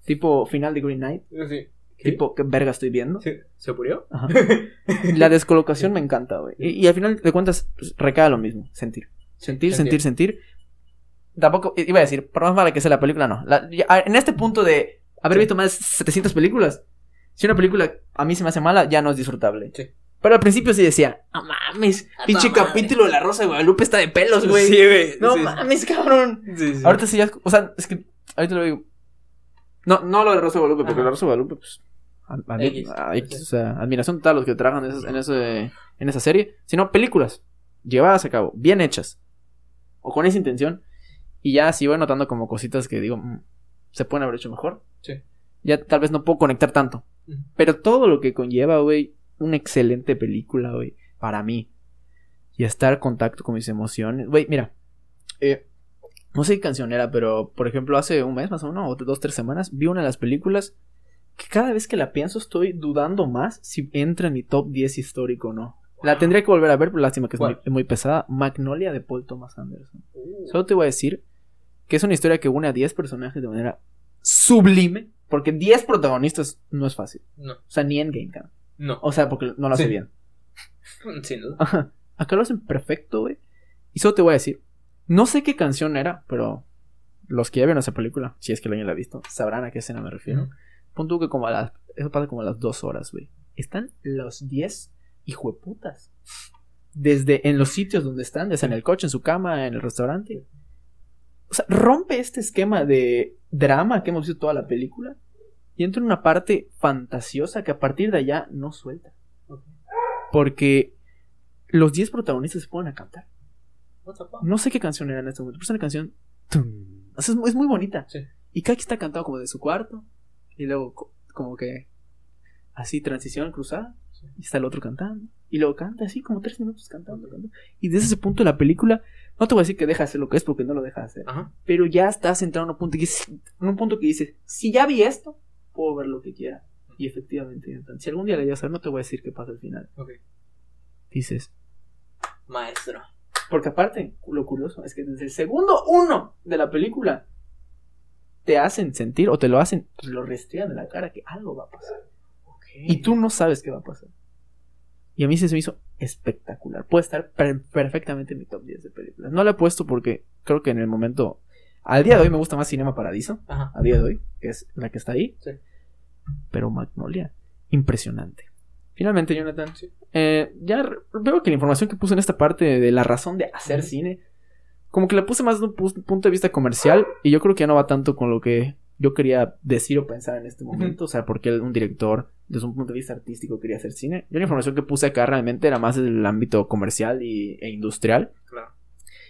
tipo final de Green Knight, Sí. ¿Qué? tipo, ¿qué verga estoy viendo? Sí. ¿Se murió? Ajá. La descolocación me encanta, güey. Y, y al final de cuentas, pues, recae lo mismo, sentir. Sentir, sentir, sentir. Tampoco, i- iba a decir, por más mala que sea la película, no. La- ya- en este punto de haber Sí. visto más de 700 películas, si una película a mí se me hace mala, ya no es disfrutable. Sí. Pero al principio sí decía, no mames, pinche capítulo de La Rosa de Guadalupe está de pelos, güey. Sí, güey. no sí, mames, cabrón. Sí, sí. Ahorita sí ya, o sea, es que ahorita lo digo. No, no lo de Rosa de Guadalupe, porque la Rosa de Guadalupe, pues. A- a- X. a- X, o sea, admiración total a los que trabajan en, esas- en, ese, en esa serie. Sino películas llevadas a cabo, bien hechas. O con esa intención. Y ya sí voy notando como cositas que digo, mm, se pueden haber hecho mejor. Sí. Ya tal vez no puedo conectar tanto. Pero todo lo que conlleva, güey, una excelente película, güey, para mí. Y estar en contacto con mis emociones. Güey, mira, eh, no sé qué canción era, pero por ejemplo, hace un mes más o menos, o dos, tres semanas, vi una de las películas que cada vez que la pienso estoy dudando más si entra en mi top 10 histórico o no. La tendría que volver a ver, pero lástima que es muy, pesada. Magnolia de Paul Thomas Anderson. Uh, Solo te voy a decir que es una historia que une a 10 personajes de manera sublime, porque 10 protagonistas no es fácil. No. O sea, ni Endgame, cabrón. No. O sea, porque no lo hace Sí. bien. Sin duda. Ajá. Acá lo hacen perfecto, güey. Y solo te voy a decir. No sé qué canción era, pero los que ya vieron esa película, si es que alguien la ha visto, sabrán a qué escena me refiero. Pon tú que como a las. Eso pasa como a las dos horas, güey. Están los 10 hijueputas. Desde en los sitios donde están, sea en el coche, en su cama, en el restaurante. O sea, rompe este esquema de drama que hemos visto toda la película. Y entra en una parte fantasiosa que a partir de allá no suelta. Porque los 10 protagonistas se ponen a cantar. No sé qué canción era en este momento, pero es una canción. tum. O sea, es, muy- es muy bonita. Sí. Y cada quien está cantado como de su cuarto. Y luego, co- como que. Así, transición cruzada. Sí. Y está el otro cantando. Y luego canta así, como tres minutos cantando. cantando. Y desde ese punto la película. No te voy a decir que deja de hacer lo que es porque no lo deja de hacer. Ajá. Pero ya estás entrando en un punto que, en un punto que dices: Si ya vi esto, puedo ver lo que quiera. Y efectivamente, si algún día la llegas a ver, no te voy a decir qué pasa al final. Ok. Dices, Maestro. porque aparte, lo curioso es que desde el segundo uno de la película te hacen sentir o te lo hacen, te lo restrían de la cara que algo va a pasar. Y tú no sabes qué va a pasar. Y a mí se me hizo espectacular. Puede estar per- perfectamente en mi top 10 de películas. No la he puesto porque creo que en el momento. Al día de hoy me gusta más Cinema Paradiso. Ajá. A día de hoy, que es la que está ahí. Sí. Pero Magnolia, impresionante. Finalmente, Jonathan, Sí. eh, ya veo que la información que puse en esta parte de la razón de hacer cine, como que la puse más de un pu- punto de vista comercial y yo creo que ya no va tanto con lo que yo quería decir o pensar en este momento, o sea, porque un director desde un punto de vista artístico quería hacer cine. Yo la información que puse acá realmente era más del ámbito comercial y, e industrial. Claro.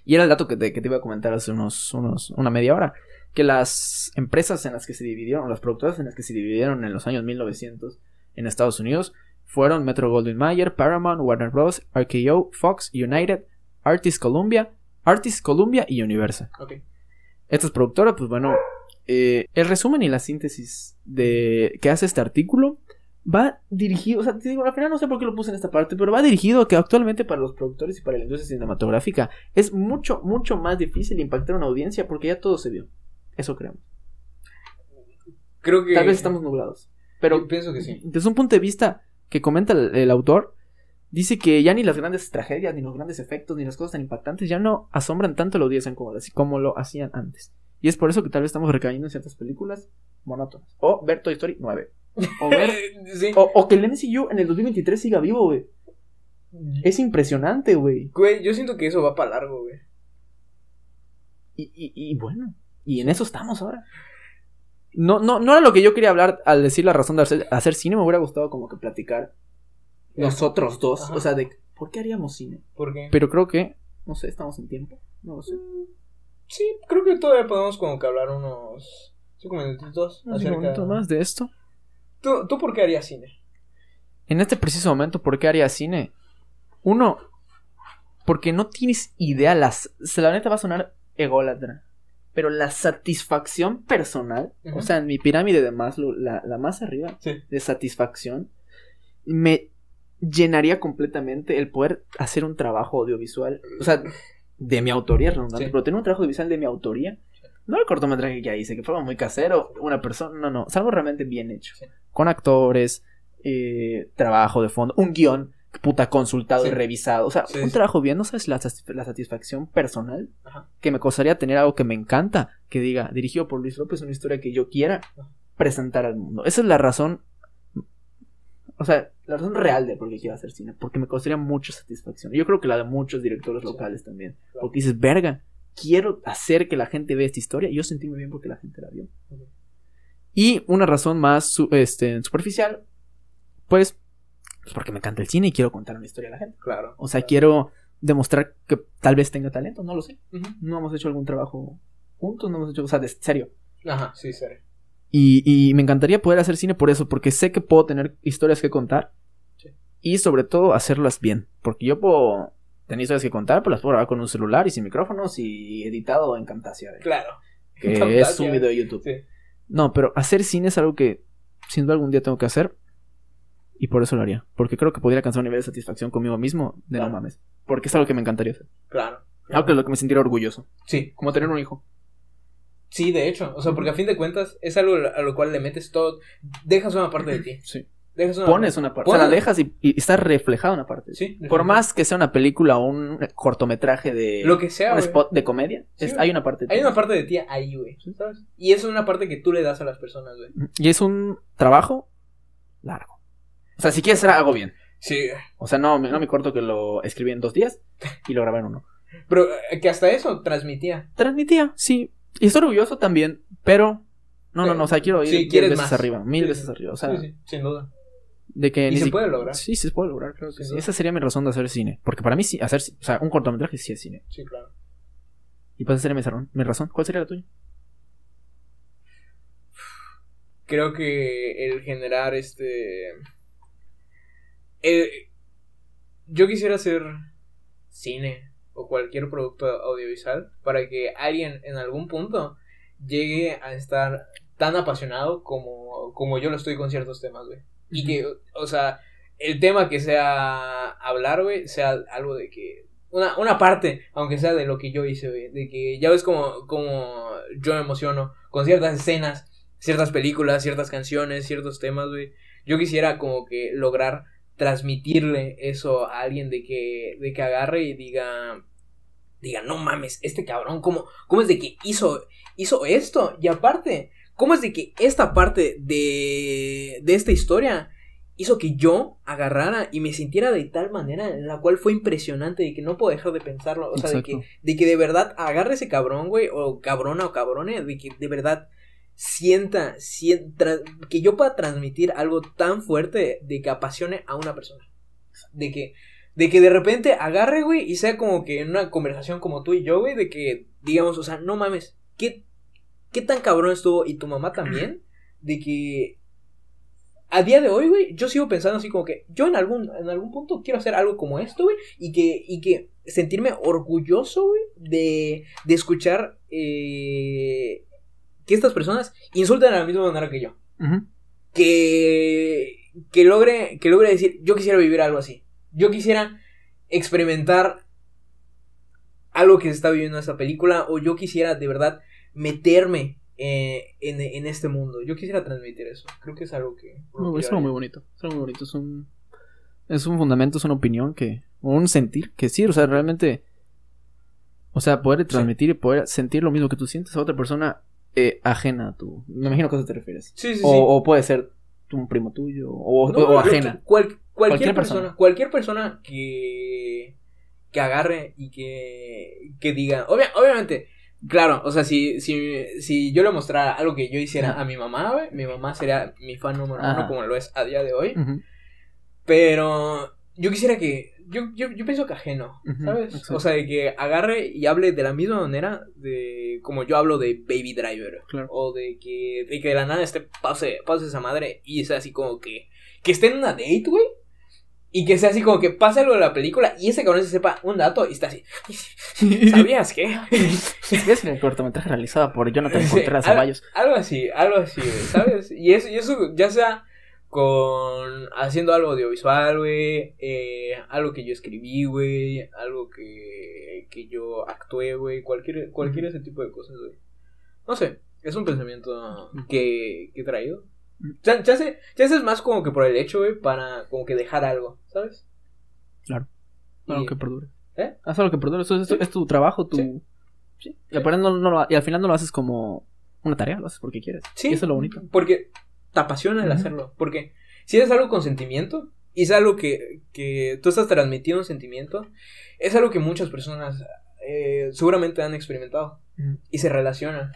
Y era el dato que te, que te iba a comentar hace unos, unos, una media hora. Que las empresas en las que se dividieron, o las productoras en las que se dividieron en los años 1900 en Estados Unidos, fueron Metro Goldwyn Mayer, Paramount, Warner Bros., RKO, Fox, United, Artist Columbia, Artist Columbia y Universal. Ok. Estas productoras, pues bueno, eh, el resumen y la síntesis de que hace este artículo va dirigido, o sea, te digo, al final no sé por qué lo puse en esta parte, pero va dirigido a que actualmente para los productores y para la industria cinematográfica es mucho, mucho más difícil impactar a una audiencia porque ya todo se vio. Eso creemos. Creo que. Tal vez estamos nublados. Pero Yo pienso que sí. desde un punto de vista que comenta el, el autor, dice que ya ni las grandes tragedias, ni los grandes efectos, ni las cosas tan impactantes ya no asombran tanto a la audiencia como, como lo hacían antes. Y es por eso que tal vez estamos recayendo en ciertas películas monótonas. O ver Toy Story 9. O ver. sí. o, o que el MCU en el 2023 siga vivo, güey. Es impresionante, güey. Güey, yo siento que eso va para largo, güey. Y, y, y bueno, y en eso estamos ahora. No, no, no era lo que yo quería hablar al decir la razón de hacer, hacer cine. Me hubiera gustado como que platicar nosotros dos. Ajá. O sea, de por qué haríamos cine. ¿Por qué? Pero creo que, no sé, estamos en tiempo. No lo sé. Sí, creo que todavía podemos como que hablar unos cinco minutitos Un acerca... momento más de esto. ¿Tú, ¿Tú por qué harías cine? En este preciso momento, ¿por qué haría cine? Uno, porque no tienes idea, las, se la neta va a sonar ególatra, pero la satisfacción personal, o sea, en mi pirámide de Maslow, la, la más arriba Sí. de satisfacción, me llenaría completamente el poder hacer un trabajo audiovisual, o sea, de mi autoría, redundante, Sí. pero tener un trabajo audiovisual de mi autoría, no el cortometraje que ya hice, que fue muy casero, una persona, no, no, es algo realmente bien hecho, Sí. con actores, eh, trabajo de fondo, un guion, puta, consultado Sí. y revisado, o sea, un trabajo bien, no sabes la, satisf- la satisfacción personal Ajá. que me costaría tener algo que me encanta, que diga, dirigido por Luis López, una historia que yo quiera presentar al mundo. Esa es la razón, o sea, la razón real de por qué quiero hacer cine, porque me costaría mucha satisfacción. Yo creo que la de muchos directores Sí. locales también, Claro. porque dices, verga, quiero hacer que la gente vea esta historia y yo sentirme bien porque la gente la vio. Y una razón más su- este, superficial, pues, pues porque me encanta el cine y quiero contar una historia a la gente. Claro. O sea, Claro. quiero demostrar que tal vez tenga talento, no lo sé. No hemos hecho algún trabajo juntos, no hemos hecho, o sea, de serio. Ajá, sí, serio. Y, y me encantaría poder hacer cine por eso, porque sé que puedo tener historias que contar. Sí. Y sobre todo hacerlas bien. Porque yo puedo tener historias que contar, pero las puedo grabar con un celular y sin micrófonos y editado en Camtasia, eh, Claro. que es un video de YouTube. Sí. No, pero hacer cine es algo que sin duda algún día tengo que hacer. Y por eso lo haría. Porque creo que podría alcanzar un nivel de satisfacción conmigo mismo de Claro. no mames. Porque es algo que me encantaría hacer. Claro. Algo que es lo que me sentiría orgulloso. Sí, Como tener un hijo. Sí, de hecho. O sea, porque a fin de cuentas es algo a lo cual le metes todo. Dejas una parte de ti. Sí. Dejas una Pones una parte. O sea, la dejas y, y está reflejada una parte. Sí. Por más que sea una película o un cortometraje de. Lo que sea, un güey. spot de comedia, Sí, es- güey. hay una parte. de Hay ti. una parte de ti ahí, güey. Y es una parte que tú le das a las personas, güey. Y es un trabajo largo. O sea, si quieres hacer algo bien. Sí. O sea, no, me- no me corto que lo escribí en dos días y lo grabé en uno. Pero eh, que hasta eso transmitía. Transmitía, sí. Y estoy orgulloso también, pero. No, no, no, o sea, quiero ir diez quieres veces más. arriba, mil Sí, veces arriba. O sea, sí, sí, sin duda. de que Y se si- puede lograr. Sí, se puede lograr, claro que sí. Esa sería mi razón de hacer cine. Porque para mí, sí, hacer. O sea, un cortometraje sí es cine. Sí, claro. Y pues esa sería mi razón. Mi razón. ¿Cuál sería la tuya? Creo que el generar este. el- yo quisiera hacer cine o cualquier producto audiovisual para que alguien en algún punto llegue a estar tan apasionado como, como yo lo estoy con ciertos temas, güey. Y que, o sea, el tema que sea hablar, güey, sea algo de que. Una, una parte, aunque sea de lo que yo hice, güey. De que ya ves como, como yo me emociono con ciertas escenas, ciertas películas, ciertas canciones, ciertos temas, güey. Yo quisiera como que lograr transmitirle eso a alguien de que, de que agarre y diga. Diga, no mames, este cabrón, ¿cómo, cómo es de que hizo, hizo esto? Y aparte, ¿cómo es de que esta parte de, de esta historia hizo que yo agarrara y me sintiera de tal manera en la cual fue impresionante de que no puedo dejar de pensarlo. O sea, de que, de que de verdad agarre ese cabrón, güey, o cabrona o cabrone, de que de verdad sienta, sienta que yo pueda transmitir algo tan fuerte de que apasione a una persona. De que, de que de repente agarre, güey, y sea como que en una conversación como tú y yo, güey, de que digamos, o sea, no mames, ¿qué, qué tan cabrón estuvo? Y tu mamá también, de que a día de hoy, güey, yo sigo pensando así como que yo en algún, en algún punto quiero hacer algo como esto, güey, y que, y que sentirme orgulloso, güey, de, de escuchar eh, que estas personas insultan de la misma manera que yo. Que, que, logre, que logre decir, yo quisiera vivir algo así. Yo quisiera experimentar algo que se está viviendo en esta película, o yo quisiera de verdad meterme eh, en, en este mundo. Yo quisiera transmitir eso. Creo que es algo que... Es algo muy bonito. Es algo muy bonito. Es un, es un fundamento, es una opinión que. Un sentir que sí, o sea, realmente. O sea, poder transmitir y poder sentir lo mismo que tú sientes a otra persona eh, ajena a tu. Me imagino que a eso te refieres. Sí, sí, o, sí. o puede ser un primo tuyo, o, No, o lo ajena. cual- cualquier, Cualquier persona, persona. cualquier persona que, que agarre y que, que diga, obvia- obviamente, claro, o sea, si, si, si yo le mostrara algo que yo hiciera Ajá. a mi mamá, mi mamá sería mi fan número uno, como lo es a día de hoy, pero yo quisiera que, yo, yo, yo pienso que ajeno, ¿sabes? O sea, de que agarre y hable de la misma manera de como yo hablo de Baby Driver. Claro. O de que, de que de la nada este pase, pase esa madre y sea así como que, que esté en una date, güey. Y que sea así como que pase algo de la película y ese cabrón se sepa un dato y está así. ¿Sabías qué? Es el cortometraje realizado por Jonathan Contreras al- Ceballos. Algo así, algo así, ¿sabes? Y eso, y eso ya sea con haciendo algo audiovisual, güey, eh, algo que yo escribí, güey, algo que, que yo actué, güey, cualquier, cualquier ese tipo de cosas, güey. No sé, es un pensamiento que, que he traído. Ya, ya sé, ya sé es más como que por el hecho, güey, para como que dejar algo, ¿sabes? Claro. Y- Algo que perdure. ¿Eh? Haz algo que perdure. Eso es, es tu trabajo, tu. Sí. Sí. Y, aparte no- no lo- y al final no lo haces como una tarea, lo haces porque quieres. Sí. Y eso es lo bonito. Porque te apasiona el hacerlo. Porque si es algo con sentimiento, y es algo que, que tú estás transmitiendo un sentimiento, es algo que muchas personas eh, seguramente han experimentado. Y se relacionan.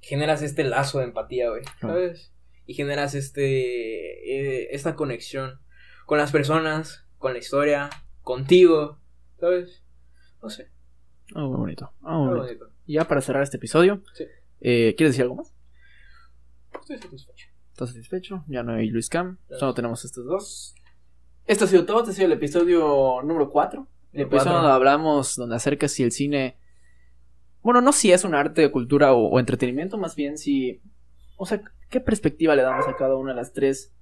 Generas este lazo de empatía, güey. ¿Sabes? Y generas este. eh, esta conexión con las personas, con la historia, contigo. ¿Sabes? No sé. Ah, muy bonito. Ah, muy bonito. bonito. Ya para cerrar este episodio, Sí. eh, ¿quieres decir algo más? Estoy satisfecho. ¿Estás satisfecho? Ya no hay Luis Cam, solo tenemos estos dos. Esto ha sido todo, este ha sido el episodio número 4. El episodio donde hablamos, donde acerca si el cine. Bueno, no si es un arte, cultura o, o entretenimiento, más bien si. O sea, ¿qué perspectiva le damos a cada una de las tres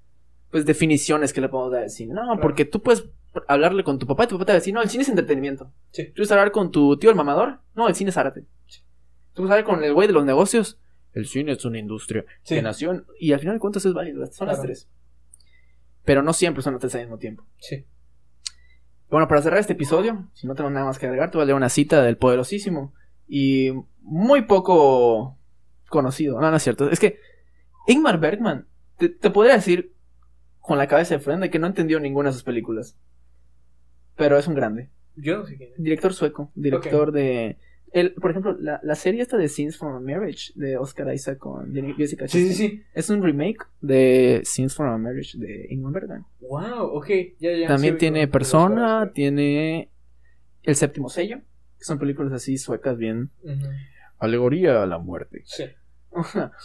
pues definiciones que le podemos dar al cine? No, Claro. porque tú puedes hablarle con tu papá y tu papá te va a decir, no, el cine es entretenimiento. Sí. Tú puedes hablar con tu tío el mamador, no, el cine es arte. Tú puedes hablar con el güey de los negocios, el cine es una industria Sí. de nación. Y al final de cuentas es válido, son las tres. Pero no siempre son las tres al mismo tiempo. Sí. Bueno, para cerrar este episodio, si no tengo nada más que agregar, te voy a leer una cita del poderosísimo y muy poco conocido. No, no es cierto. Es que Ingmar Bergman, te, te podría decir con la cabeza de frente que no entendió ninguna de sus películas. Pero es un grande. Yo no sé quién es. Director sueco, director de... El, por ejemplo, la, la serie esta de Scenes from a Marriage de Oscar Isaac con Jessica Sí, sí, Chastain, sí. es un remake de Scenes from a Marriage de Ingmar Bergman. Wow, ok. Ya, ya. También sí, tiene Persona, tiene El Séptimo Sello, que son películas así suecas bien. Alegoría a la muerte. Sí,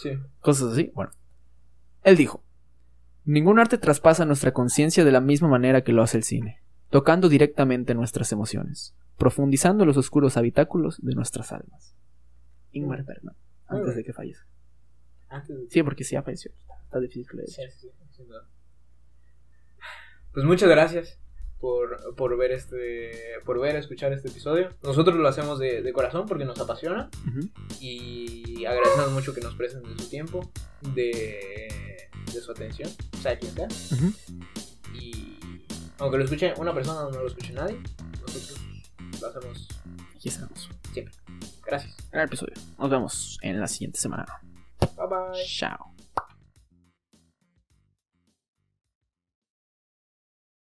sí. Cosas así. Bueno, él dijo: Ningún arte traspasa nuestra conciencia de la misma manera que lo hace el cine, tocando directamente nuestras emociones, profundizando los oscuros habitáculos de nuestras almas. Ingmar Bergman, Muy antes de que fallezca. Sí, porque sí falleció. Está difícil que le Sí, sí, sí. Pues muchas gracias por, por ver este por ver escuchar este episodio. Nosotros lo hacemos de, de corazón porque nos apasiona y agradecemos mucho que nos presten de su tiempo, de, de su atención, sea quien sea. Y aunque lo escuche una persona o no lo escuche nadie, nosotros lo hacemos Aquí estamos. siempre. Gracias. Gran episodio. Nos vemos en la siguiente semana. Bye bye. Chao.